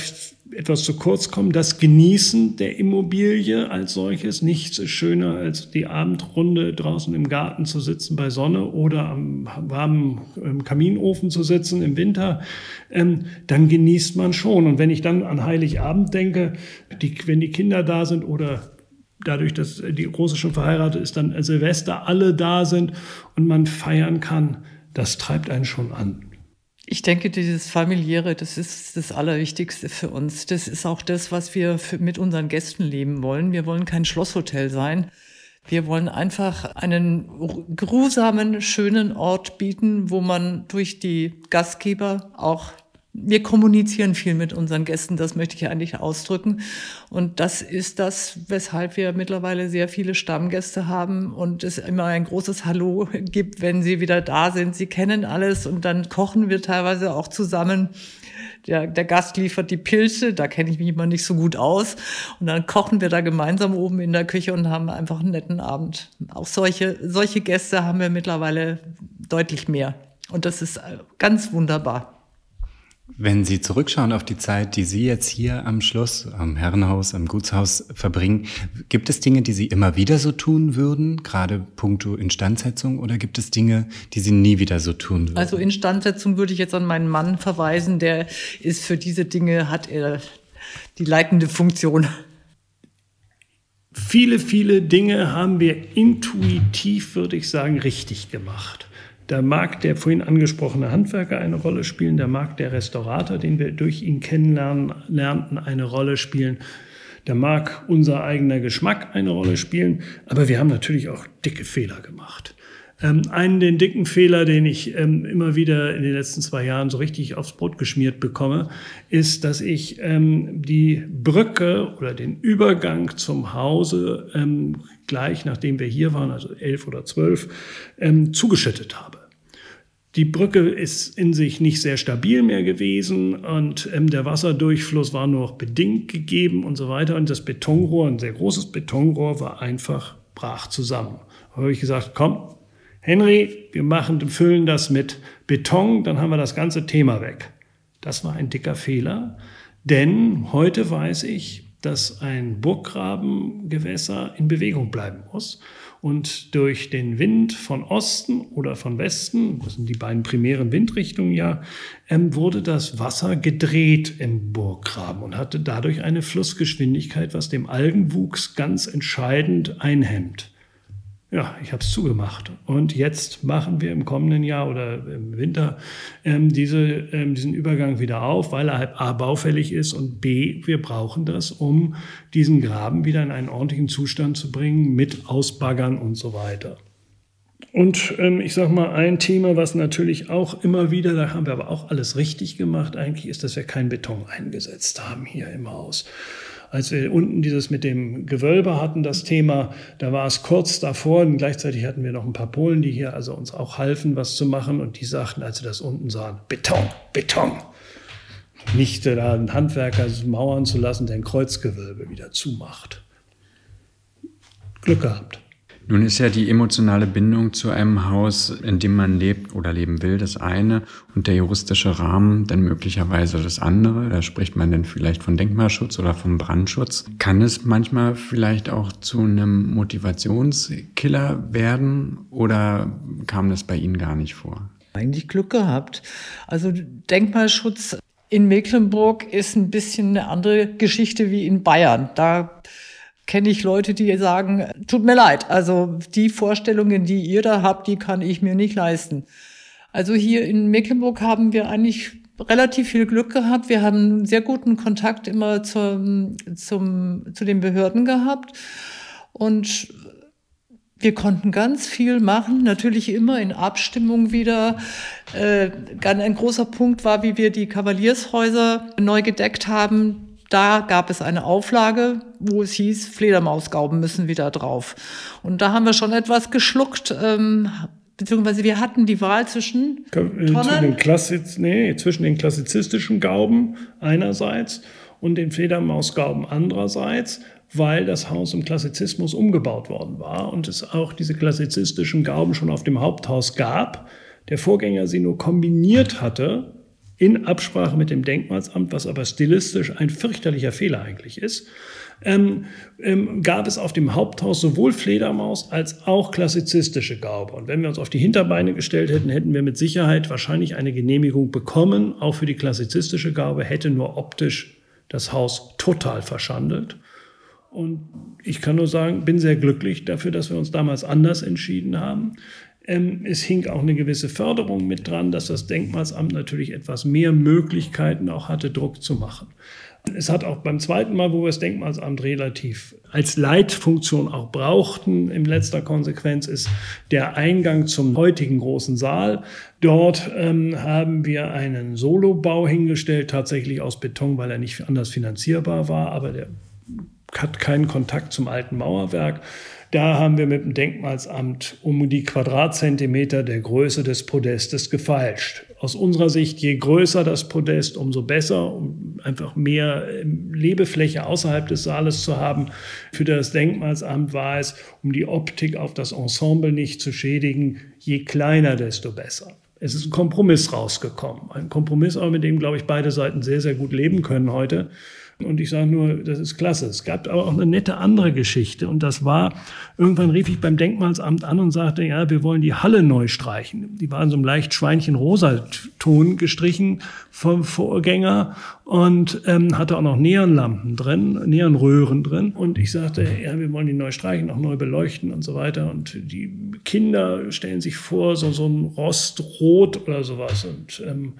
etwas zu kurz kommt, das Genießen der Immobilie als solches. Nichts ist schöner, als die Abendrunde draußen im Garten zu sitzen bei Sonne oder am warmen Kaminofen zu sitzen im Winter. Ähm, dann genießt man schon. Und wenn ich dann an Heiligabend denke, die, wenn die Kinder da sind oder dadurch, dass die Große schon verheiratet ist, dann Silvester alle da sind und man feiern kann, das treibt einen schon an. Ich denke, dieses familiäre, das ist das Allerwichtigste für uns. Das ist auch das, was wir mit unseren Gästen leben wollen. Wir wollen kein Schlosshotel sein. Wir wollen einfach einen grusamen, schönen Ort bieten, wo man durch die Gastgeber auch wir kommunizieren viel mit unseren Gästen, das möchte ich eigentlich ausdrücken. Und das ist das, weshalb wir mittlerweile sehr viele Stammgäste haben und es immer ein großes Hallo gibt, wenn sie wieder da sind. Sie kennen alles und dann kochen wir teilweise auch zusammen. Der, der Gast liefert die Pilze, da kenne ich mich immer nicht so gut aus. Und dann kochen wir da gemeinsam oben in der Küche und haben einfach einen netten Abend. Auch solche, solche Gäste haben wir mittlerweile deutlich mehr. Und das ist ganz wunderbar. Wenn Sie zurückschauen auf die Zeit, die Sie jetzt hier am Schloss, am Herrenhaus, am Gutshaus verbringen, gibt es Dinge, die Sie immer wieder so tun würden, gerade puncto Instandsetzung, oder gibt es Dinge, die Sie nie wieder so tun würden? Also Instandsetzung würde ich jetzt an meinen Mann verweisen, der ist für diese Dinge, hat er die leitende Funktion. Viele, viele Dinge haben wir intuitiv, würde ich sagen, richtig gemacht. Da mag der vorhin angesprochene Handwerker eine Rolle spielen, da mag der Restaurator, den wir durch ihn kennenlernen, lernten, eine Rolle spielen. Da mag unser eigener Geschmack eine Rolle spielen, aber wir haben natürlich auch dicke Fehler gemacht. Ähm, einen den dicken Fehler, den ich ähm, immer wieder in den letzten zwei Jahren so richtig aufs Brot geschmiert bekomme, ist, dass ich ähm, die Brücke oder den Übergang zum Hause ähm, gleich nachdem wir hier waren, also elf oder zwölf, ähm, zugeschüttet habe. Die Brücke ist in sich nicht sehr stabil mehr gewesen und ähm, der Wasserdurchfluss war nur noch bedingt gegeben und so weiter. Und das Betonrohr, ein sehr großes Betonrohr, war einfach brach zusammen. Da habe ich gesagt, komm, Henry, wir machen, füllen das mit Beton, dann haben wir das ganze Thema weg. Das war ein dicker Fehler, denn heute weiß ich, dass ein Burgggrabengewässer in Bewegung bleiben muss. Und durch den Wind von Osten oder von Westen, das sind die beiden primären Windrichtungen ja, ähm, wurde das Wasser gedreht im Burggraben und hatte dadurch eine Flussgeschwindigkeit, was dem Algenwuchs ganz entscheidend einhemmt. Ja, ich habe es zugemacht. Und jetzt machen wir im kommenden Jahr oder im Winter ähm, diese, ähm, diesen Übergang wieder auf, weil er halt A baufällig ist und B, wir brauchen das, um diesen Graben wieder in einen ordentlichen Zustand zu bringen mit Ausbaggern und so weiter. Und ähm, ich sage mal, ein Thema, was natürlich auch immer wieder, da haben wir aber auch alles richtig gemacht eigentlich, ist, dass wir keinen Beton eingesetzt haben hier im Haus als wir unten dieses mit dem Gewölbe hatten, das Thema, da war es kurz davor und gleichzeitig hatten wir noch ein paar Polen, die hier also uns auch halfen, was zu machen und die sagten, als sie das unten sahen, Beton, Beton. Nicht da einen Handwerker mauern zu lassen, der ein Kreuzgewölbe wieder zumacht. Glück gehabt. Nun ist ja die emotionale Bindung zu einem Haus, in dem man lebt oder leben will, das eine und der juristische Rahmen dann möglicherweise das andere. Da spricht man dann vielleicht von Denkmalschutz oder vom Brandschutz. Kann es manchmal vielleicht auch zu einem Motivationskiller werden oder kam das bei Ihnen gar nicht vor? Eigentlich Glück gehabt. Also Denkmalschutz in Mecklenburg ist ein bisschen eine andere Geschichte wie in Bayern. Da kenne ich Leute, die sagen, tut mir leid, also die Vorstellungen, die ihr da habt, die kann ich mir nicht leisten. Also hier in Mecklenburg haben wir eigentlich relativ viel Glück gehabt. Wir haben sehr guten Kontakt immer zum, zum, zu den Behörden gehabt. Und Wir konnten ganz viel machen, natürlich immer in Abstimmung wieder. Äh, ein großer Punkt war, wie wir die Kavaliershäuser neu gedeckt haben. Da gab es eine Auflage, wo es hieß, Fledermausgauben müssen wieder drauf. Und da haben wir schon etwas geschluckt, ähm, beziehungsweise wir hatten die Wahl zwischen Tonnen. Zwischen den, Klassiz nee, zwischen den klassizistischen Gauben einerseits und den Fledermausgauben andererseits weil das Haus im Klassizismus umgebaut worden war und es auch diese klassizistischen Gauben schon auf dem Haupthaus gab. Der Vorgänger sie nur kombiniert hatte in Absprache mit dem Denkmalsamt, was aber stilistisch ein fürchterlicher Fehler eigentlich ist, ähm, ähm, gab es auf dem Haupthaus sowohl Fledermaus als auch klassizistische Gaube. Und wenn wir uns auf die Hinterbeine gestellt hätten, hätten wir mit Sicherheit wahrscheinlich eine Genehmigung bekommen. Auch für die klassizistische Gaube hätte nur optisch das Haus total verschandelt. Und ich kann nur sagen, bin sehr glücklich dafür, dass wir uns damals anders entschieden haben. Ähm, es hing auch eine gewisse Förderung mit dran, dass das Denkmalsamt natürlich etwas mehr Möglichkeiten auch hatte, Druck zu machen. Es hat auch beim zweiten Mal, wo wir das Denkmalsamt relativ als Leitfunktion auch brauchten, in letzter Konsequenz ist der Eingang zum heutigen großen Saal. Dort ähm, haben wir einen Solobau hingestellt, tatsächlich aus Beton, weil er nicht anders finanzierbar war, aber der hat keinen Kontakt zum alten Mauerwerk. Da haben wir mit dem Denkmalsamt um die Quadratzentimeter der Größe des Podestes gefeilscht. Aus unserer Sicht, je größer das Podest, umso besser, um einfach mehr ähm, Lebefläche außerhalb des Saales zu haben. Für das Denkmalsamt war es, um die Optik auf das Ensemble nicht zu schädigen, je kleiner, desto besser. Es ist ein Kompromiss rausgekommen. Ein Kompromiss, aber mit dem, glaube ich, beide Seiten sehr, sehr gut leben können heute. Und ich sage nur, das ist klasse. Es gab aber auch eine nette andere Geschichte. Und das war, irgendwann rief ich beim Denkmalsamt an und sagte, ja, wir wollen die Halle neu streichen. Die war in so einem leicht Schweinchen-rosa Ton gestrichen vom Vorgänger und ähm, hatte auch noch Neonlampen drin, Neonröhren drin. Und ich sagte, ja, wir wollen die neu streichen, auch neu beleuchten und so weiter. Und die Kinder stellen sich vor, so, so ein Rostrot oder sowas. Und ähm,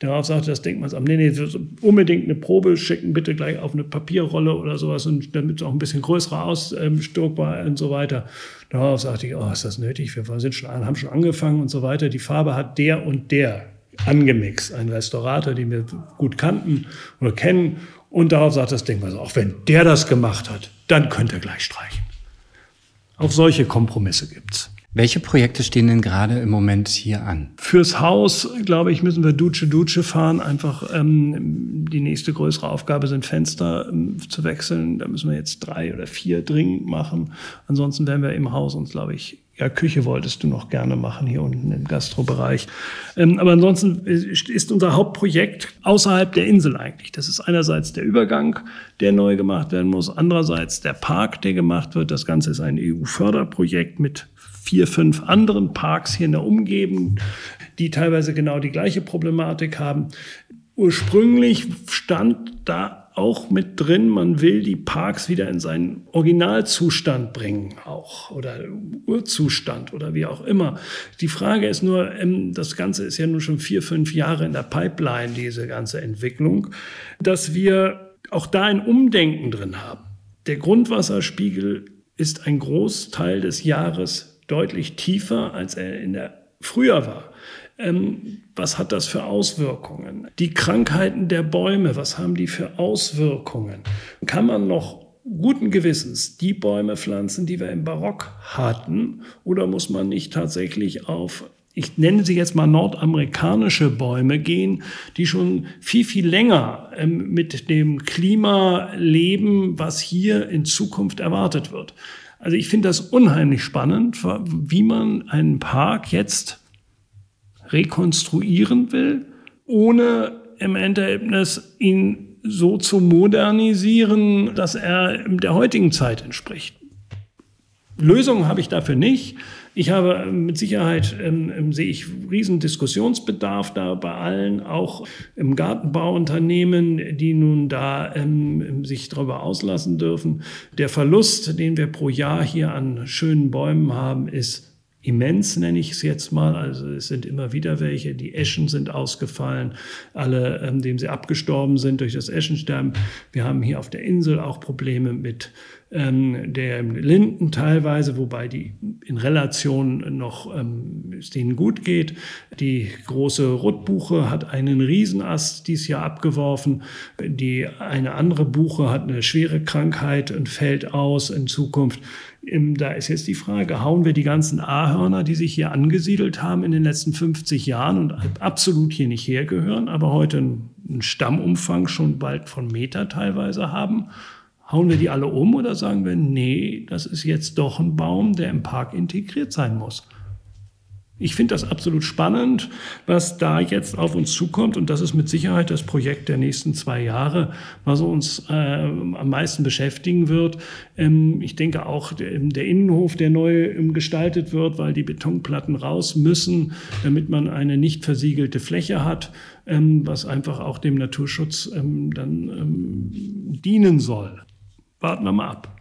Darauf sagte das Denkmalsamt, nee, nee, unbedingt eine Probe schicken, bitte gleich auf eine Papierrolle oder sowas, und damit es auch ein bisschen größer ausstürkbar und so weiter. Darauf sagte ich, oh, ist das nötig? Wir sind schon, haben schon angefangen und so weiter. Die Farbe hat der und der angemixt. Ein Restaurator, den wir gut kannten oder kennen. Und darauf sagt das Denkmal, auch wenn der das gemacht hat, dann könnt ihr gleich streichen. Auch solche Kompromisse gibt's. Welche Projekte stehen denn gerade im Moment hier an? Fürs Haus, glaube ich, müssen wir Duce Duce fahren. Einfach ähm, die nächste größere Aufgabe sind Fenster ähm, zu wechseln. Da müssen wir jetzt drei oder vier dringend machen. Ansonsten werden wir im Haus uns, glaube ich, ja, Küche wolltest du noch gerne machen hier unten im Gastrobereich. Ähm, aber ansonsten ist unser Hauptprojekt außerhalb der Insel eigentlich. Das ist einerseits der Übergang, der neu gemacht werden muss, andererseits der Park, der gemacht wird. Das Ganze ist ein EU-Förderprojekt mit vier, fünf anderen Parks hier in der Umgebung, die teilweise genau die gleiche Problematik haben. Ursprünglich stand da auch mit drin, man will die Parks wieder in seinen Originalzustand bringen, auch oder Urzustand oder wie auch immer. Die Frage ist nur, ähm, das Ganze ist ja nun schon vier, fünf Jahre in der Pipeline, diese ganze Entwicklung, dass wir auch da ein Umdenken drin haben. Der Grundwasserspiegel ist ein Großteil des Jahres deutlich tiefer, als er in der früher war. Ähm, was hat das für Auswirkungen? Die Krankheiten der Bäume, was haben die für Auswirkungen? Kann man noch guten Gewissens die Bäume pflanzen, die wir im Barock hatten? Oder muss man nicht tatsächlich auf, ich nenne sie jetzt mal nordamerikanische Bäume gehen, die schon viel, viel länger ähm, mit dem Klima leben, was hier in Zukunft erwartet wird? Also ich finde das unheimlich spannend, wie man einen Park jetzt rekonstruieren will, ohne im Endergebnis ihn so zu modernisieren, dass er der heutigen Zeit entspricht. Lösungen habe ich dafür nicht. Ich habe ähm, mit Sicherheit, ähm, ähm, sehe ich riesen Diskussionsbedarf da bei allen, auch im Gartenbauunternehmen, die nun da ähm, sich darüber auslassen dürfen. Der Verlust, den wir pro Jahr hier an schönen Bäumen haben, ist immens, nenne ich es jetzt mal. Also es sind immer wieder welche. Die Eschen sind ausgefallen, alle, ähm, dem sie abgestorben sind durch das Eschensterben. Wir haben hier auf der Insel auch Probleme mit ähm, der Linden teilweise, wobei die in Relation noch ähm, es denen gut geht. Die große Rotbuche hat einen Riesenast dieses Jahr abgeworfen. Die eine andere Buche hat eine schwere Krankheit und fällt aus in Zukunft. Da ist jetzt die Frage, hauen wir die ganzen Ahörner, die sich hier angesiedelt haben in den letzten 50 Jahren und absolut hier nicht hergehören, aber heute einen Stammumfang schon bald von Meter teilweise haben, hauen wir die alle um oder sagen wir, nee, das ist jetzt doch ein Baum, der im Park integriert sein muss? Ich finde das absolut spannend, was da jetzt auf uns zukommt. Und das ist mit Sicherheit das Projekt der nächsten zwei Jahre, was uns äh, am meisten beschäftigen wird. Ähm, ich denke auch der, der Innenhof, der neu ähm, gestaltet wird, weil die Betonplatten raus müssen, damit man eine nicht versiegelte Fläche hat, ähm, was einfach auch dem Naturschutz ähm, dann ähm, dienen soll. Warten wir mal ab.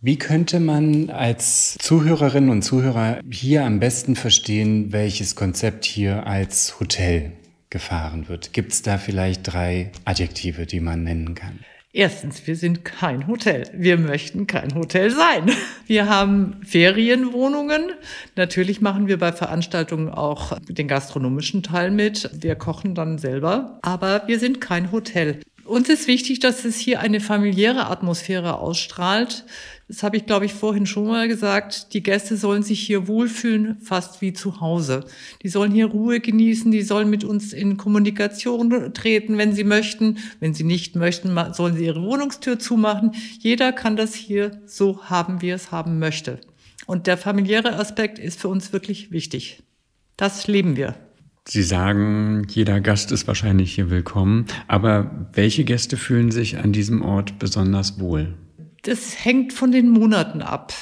Wie könnte man als Zuhörerinnen und Zuhörer hier am besten verstehen, welches Konzept hier als Hotel gefahren wird? Gibt es da vielleicht drei Adjektive, die man nennen kann? Erstens, wir sind kein Hotel. Wir möchten kein Hotel sein. Wir haben Ferienwohnungen. Natürlich machen wir bei Veranstaltungen auch den gastronomischen Teil mit. Wir kochen dann selber. Aber wir sind kein Hotel. Uns ist wichtig, dass es hier eine familiäre Atmosphäre ausstrahlt. Das habe ich, glaube ich, vorhin schon mal gesagt. Die Gäste sollen sich hier wohlfühlen, fast wie zu Hause. Die sollen hier Ruhe genießen, die sollen mit uns in Kommunikation treten, wenn sie möchten. Wenn sie nicht möchten, sollen sie ihre Wohnungstür zumachen. Jeder kann das hier so haben, wie er es haben möchte. Und der familiäre Aspekt ist für uns wirklich wichtig. Das leben wir. Sie sagen, jeder Gast ist wahrscheinlich hier willkommen, aber welche Gäste fühlen sich an diesem Ort besonders wohl? Das hängt von den Monaten ab.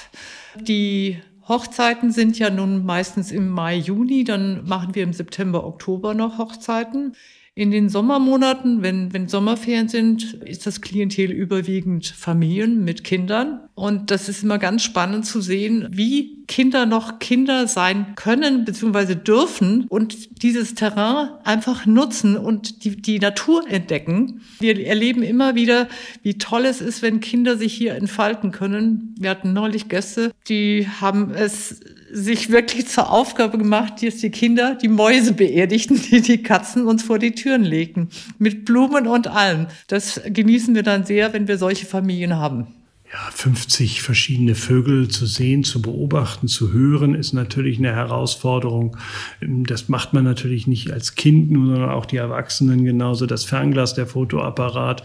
Die Hochzeiten sind ja nun meistens im Mai, Juni, dann machen wir im September, Oktober noch Hochzeiten. In den Sommermonaten, wenn, wenn Sommerferien sind, ist das Klientel überwiegend Familien mit Kindern. Und das ist immer ganz spannend zu sehen, wie Kinder noch Kinder sein können bzw. dürfen und dieses Terrain einfach nutzen und die, die Natur entdecken. Wir erleben immer wieder, wie toll es ist, wenn Kinder sich hier entfalten können. Wir hatten neulich Gäste, die haben es sich wirklich zur Aufgabe gemacht, dass die Kinder die Mäuse beerdigten, die die Katzen uns vor die Türen legten. Mit Blumen und allem. Das genießen wir dann sehr, wenn wir solche Familien haben ja, 50 verschiedene Vögel zu sehen, zu beobachten, zu hören, ist natürlich eine Herausforderung. Das macht man natürlich nicht als Kind nur, sondern auch die Erwachsenen genauso. Das Fernglas, der Fotoapparat,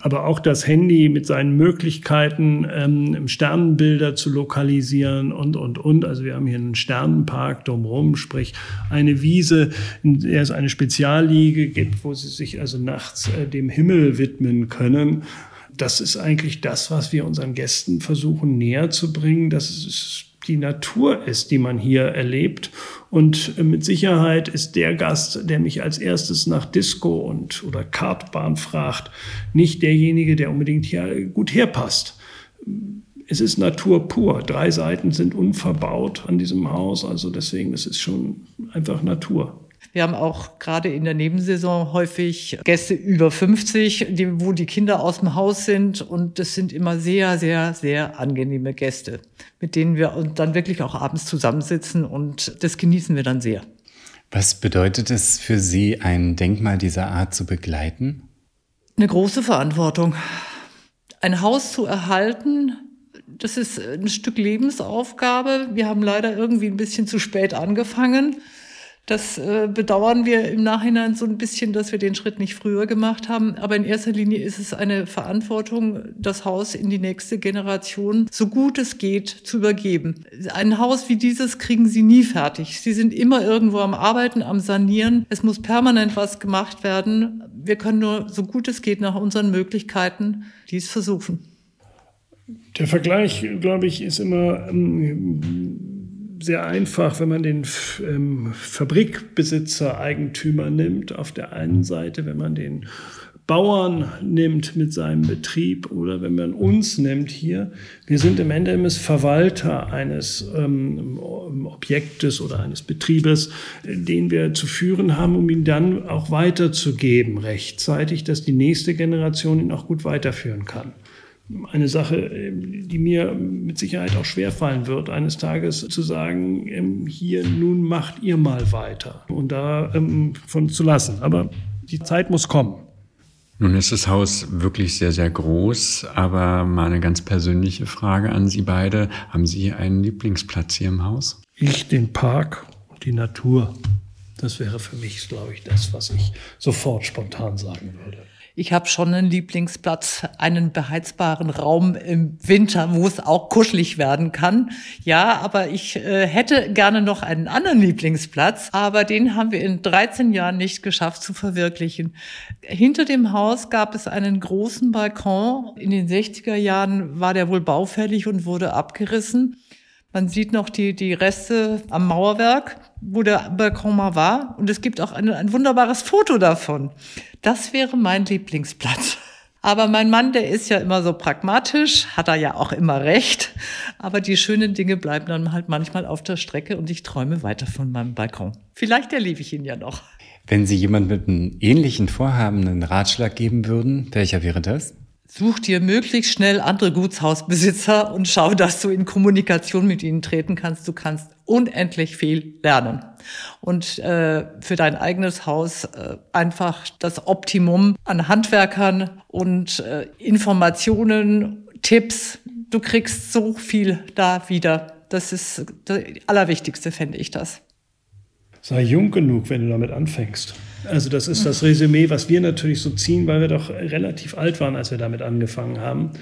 aber auch das Handy mit seinen Möglichkeiten, ähm, Sternenbilder zu lokalisieren und, und, und. Also wir haben hier einen Sternenpark drumherum, sprich eine Wiese, in der es eine Spezialliege gibt, wo sie sich also nachts äh, dem Himmel widmen können das ist eigentlich das, was wir unseren Gästen versuchen näher zu bringen, dass es die Natur ist, die man hier erlebt. Und mit Sicherheit ist der Gast, der mich als erstes nach Disco und oder Kartbahn fragt, nicht derjenige, der unbedingt hier gut herpasst. Es ist Natur pur. Drei Seiten sind unverbaut an diesem Haus, also deswegen ist es schon einfach Natur. Wir haben auch gerade in der Nebensaison häufig Gäste über 50, die, wo die Kinder aus dem Haus sind. Und das sind immer sehr, sehr, sehr angenehme Gäste, mit denen wir dann wirklich auch abends zusammensitzen. Und das genießen wir dann sehr. Was bedeutet es für Sie, ein Denkmal dieser Art zu begleiten? Eine große Verantwortung. Ein Haus zu erhalten, das ist ein Stück Lebensaufgabe. Wir haben leider irgendwie ein bisschen zu spät angefangen. Das äh, bedauern wir im Nachhinein so ein bisschen, dass wir den Schritt nicht früher gemacht haben. Aber in erster Linie ist es eine Verantwortung, das Haus in die nächste Generation so gut es geht zu übergeben. Ein Haus wie dieses kriegen Sie nie fertig. Sie sind immer irgendwo am Arbeiten, am Sanieren. Es muss permanent was gemacht werden. Wir können nur so gut es geht nach unseren Möglichkeiten dies versuchen. Der Vergleich, glaube ich, ist immer ähm, sehr einfach, wenn man den ähm, Fabrikbesitzer, Eigentümer nimmt, auf der einen Seite, wenn man den Bauern nimmt mit seinem Betrieb oder wenn man uns nimmt hier. Wir sind im Endeffekt Verwalter eines ähm, Objektes oder eines Betriebes, den wir zu führen haben, um ihn dann auch weiterzugeben rechtzeitig, dass die nächste Generation ihn auch gut weiterführen kann. Eine Sache, die mir mit Sicherheit auch schwerfallen wird, eines Tages zu sagen, ähm, hier nun macht ihr mal weiter und da ähm, von zu lassen. Aber die Zeit muss kommen. Nun ist das Haus wirklich sehr, sehr groß, aber mal eine ganz persönliche Frage an Sie beide. Haben Sie einen Lieblingsplatz hier im Haus? Ich den Park und die Natur. Das wäre für mich, glaube ich, das, was ich sofort spontan sagen würde. Ich habe schon einen Lieblingsplatz, einen beheizbaren Raum im Winter, wo es auch kuschelig werden kann. Ja, aber ich äh, hätte gerne noch einen anderen Lieblingsplatz, aber den haben wir in 13 Jahren nicht geschafft zu verwirklichen. Hinter dem Haus gab es einen großen Balkon. In den 60er Jahren war der wohl baufällig und wurde abgerissen. Man sieht noch die, die Reste am Mauerwerk, wo der Balkon mal war. Und es gibt auch ein, ein wunderbares Foto davon. Das wäre mein Lieblingsplatz. [laughs] Aber mein Mann, der ist ja immer so pragmatisch, hat er ja auch immer recht. Aber die schönen Dinge bleiben dann halt manchmal auf der Strecke und ich träume weiter von meinem Balkon. Vielleicht erlebe ich ihn ja noch. Wenn Sie jemand mit einem ähnlichen Vorhaben einen Ratschlag geben würden, welcher wäre das? Such dir möglichst schnell andere Gutshausbesitzer und schau, dass du in Kommunikation mit ihnen treten kannst. Du kannst unendlich viel lernen. Und äh, für dein eigenes Haus äh, einfach das Optimum an Handwerkern und äh, Informationen, Tipps. Du kriegst so viel da wieder. Das ist das Allerwichtigste, fände ich das. Sei jung genug, wenn du damit anfängst. Also das ist das Resümee, was wir natürlich so ziehen, weil wir doch relativ alt waren, als wir damit angefangen haben.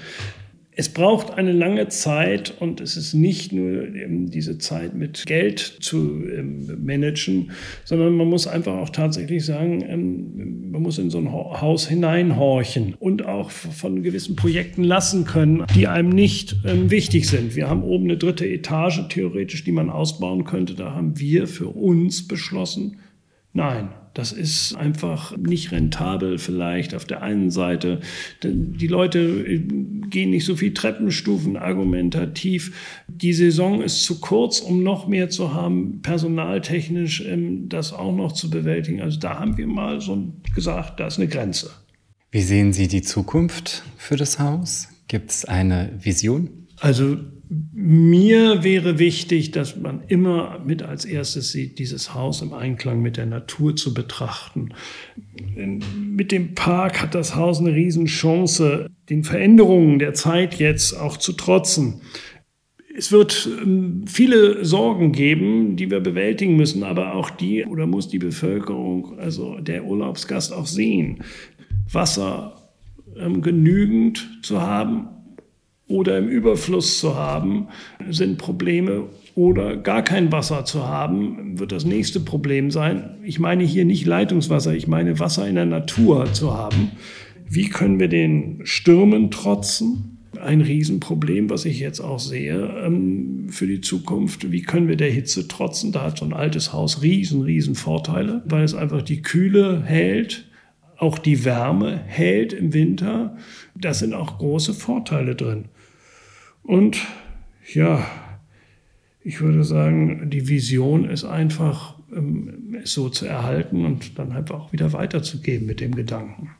Es braucht eine lange Zeit und es ist nicht nur diese Zeit mit Geld zu ähm, managen, sondern man muss einfach auch tatsächlich sagen, ähm, man muss in so ein Haus hineinhorchen und auch von gewissen Projekten lassen können, die einem nicht ähm, wichtig sind. Wir haben oben eine dritte Etage theoretisch, die man ausbauen könnte. Da haben wir für uns beschlossen, nein, das ist einfach nicht rentabel vielleicht auf der einen Seite. Die Leute äh, gehen nicht so viel Treppenstufen argumentativ. Die Saison ist zu kurz, um noch mehr zu haben, personaltechnisch ähm, das auch noch zu bewältigen. Also da haben wir mal so gesagt, da ist eine Grenze. Wie sehen Sie die Zukunft für das Haus? Gibt es eine Vision? Also mir wäre wichtig, dass man immer mit als erstes sieht, dieses Haus im Einklang mit der Natur zu betrachten. Mit dem Park hat das Haus eine Riesenchance, den Veränderungen der Zeit jetzt auch zu trotzen. Es wird ähm, viele Sorgen geben, die wir bewältigen müssen, aber auch die oder muss die Bevölkerung, also der Urlaubsgast auch sehen. Wasser ähm, genügend zu haben, oder im Überfluss zu haben, sind Probleme oder gar kein Wasser zu haben, wird das nächste Problem sein. Ich meine hier nicht Leitungswasser, ich meine Wasser in der Natur zu haben. Wie können wir den Stürmen trotzen? Ein Riesenproblem, was ich jetzt auch sehe ähm, für die Zukunft. Wie können wir der Hitze trotzen? Da hat so ein altes Haus riesen, riesen Vorteile, weil es einfach die Kühle hält, auch die Wärme hält im Winter. Da sind auch große Vorteile drin. Und ja, ich würde sagen, die Vision ist einfach, ähm, es so zu erhalten und dann einfach auch wieder weiterzugeben mit dem Gedanken.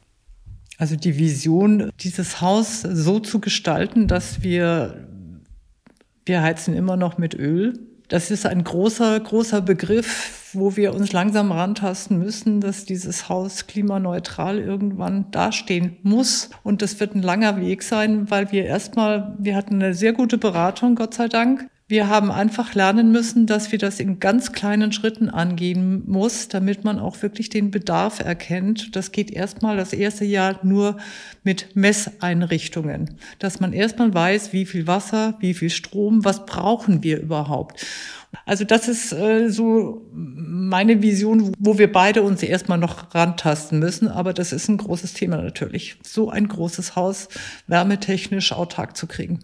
Also die Vision, dieses Haus so zu gestalten, dass wir, wir heizen immer noch mit Öl, das ist ein großer, großer Begriff, wo wir uns langsam rantasten müssen, dass dieses Haus klimaneutral irgendwann dastehen muss. Und das wird ein langer Weg sein, weil wir erstmal, wir hatten eine sehr gute Beratung, Gott sei Dank. Wir haben einfach lernen müssen, dass wir das in ganz kleinen Schritten angehen muss, damit man auch wirklich den Bedarf erkennt. Das geht erstmal das erste Jahr nur mit Messeinrichtungen, dass man erstmal weiß, wie viel Wasser, wie viel Strom, was brauchen wir überhaupt. Also das ist äh, so meine Vision, wo wir beide uns erstmal noch rantasten müssen. Aber das ist ein großes Thema natürlich. So ein großes Haus wärmetechnisch autark zu kriegen.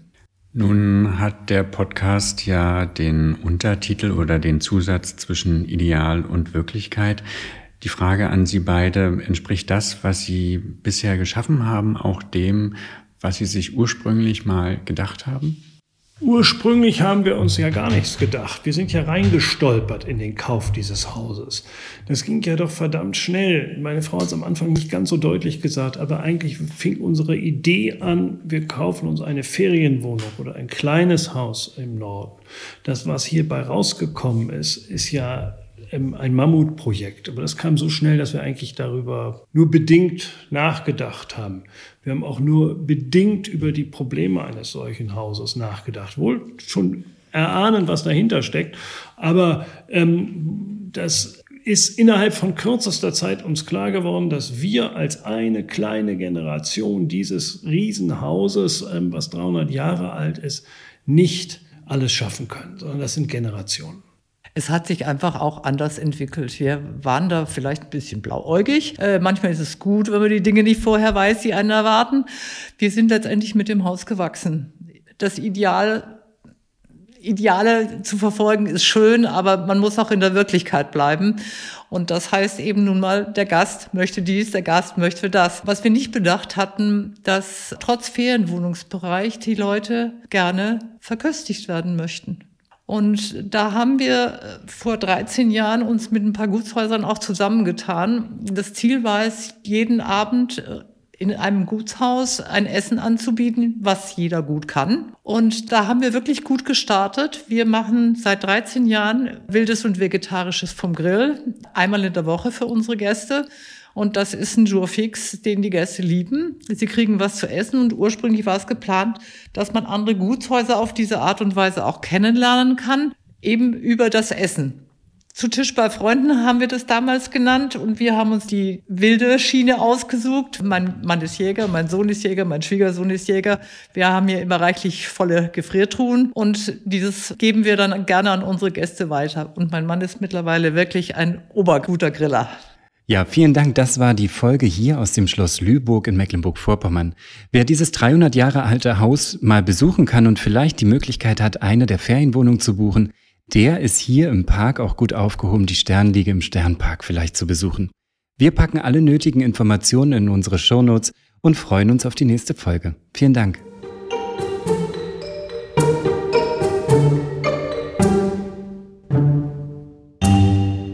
Nun hat der Podcast ja den Untertitel oder den Zusatz zwischen Ideal und Wirklichkeit. Die Frage an Sie beide, entspricht das, was Sie bisher geschaffen haben, auch dem, was Sie sich ursprünglich mal gedacht haben? Ursprünglich haben wir uns ja gar nichts gedacht. Wir sind ja reingestolpert in den Kauf dieses Hauses. Das ging ja doch verdammt schnell. Meine Frau hat es am Anfang nicht ganz so deutlich gesagt, aber eigentlich fing unsere Idee an, wir kaufen uns eine Ferienwohnung oder ein kleines Haus im Norden. Das, was hierbei rausgekommen ist, ist ja ein Mammutprojekt. Aber das kam so schnell, dass wir eigentlich darüber nur bedingt nachgedacht haben. Wir haben auch nur bedingt über die Probleme eines solchen Hauses nachgedacht. Wohl schon erahnen, was dahinter steckt. Aber ähm, das ist innerhalb von kürzester Zeit uns klar geworden, dass wir als eine kleine Generation dieses Riesenhauses, ähm, was 300 Jahre alt ist, nicht alles schaffen können, sondern das sind Generationen. Es hat sich einfach auch anders entwickelt. Wir waren da vielleicht ein bisschen blauäugig. Äh, manchmal ist es gut, wenn man die Dinge nicht vorher weiß, die einen erwarten. Wir sind letztendlich mit dem Haus gewachsen. Das Ideal Ideale zu verfolgen ist schön, aber man muss auch in der Wirklichkeit bleiben. Und das heißt eben nun mal, der Gast möchte dies, der Gast möchte das. Was wir nicht bedacht hatten, dass trotz Ferienwohnungsbereich die Leute gerne verköstigt werden möchten. Und da haben wir äh, vor 13 Jahren uns mit ein paar Gutshäusern auch zusammengetan. Das Ziel war es, jeden Abend äh, in einem Gutshaus ein Essen anzubieten, was jeder gut kann. Und da haben wir wirklich gut gestartet. Wir machen seit 13 Jahren wildes und vegetarisches vom Grill, einmal in der Woche für unsere Gäste. Und das ist ein Jour fix, den die Gäste lieben. Sie kriegen was zu essen und ursprünglich war es geplant, dass man andere Gutshäuser auf diese Art und Weise auch kennenlernen kann, eben über das Essen. Zu Tisch bei Freunden haben wir das damals genannt und wir haben uns die wilde Schiene ausgesucht. Mein Mann ist Jäger, mein Sohn ist Jäger, mein Schwiegersohn ist Jäger. Wir haben hier immer reichlich volle Gefriertruhen und dieses geben wir dann gerne an unsere Gäste weiter. Und mein Mann ist mittlerweile wirklich ein oberguter Griller. Ja, vielen Dank. Das war die Folge hier aus dem Schloss Lüburg in Mecklenburg-Vorpommern. Wer dieses 300 Jahre alte Haus mal besuchen kann und vielleicht die Möglichkeit hat, eine der Ferienwohnungen zu buchen, der ist hier im Park auch gut aufgehoben, die Sternliege im Sternpark vielleicht zu besuchen. Wir packen alle nötigen Informationen in unsere Shownotes und freuen uns auf die nächste Folge. Vielen Dank.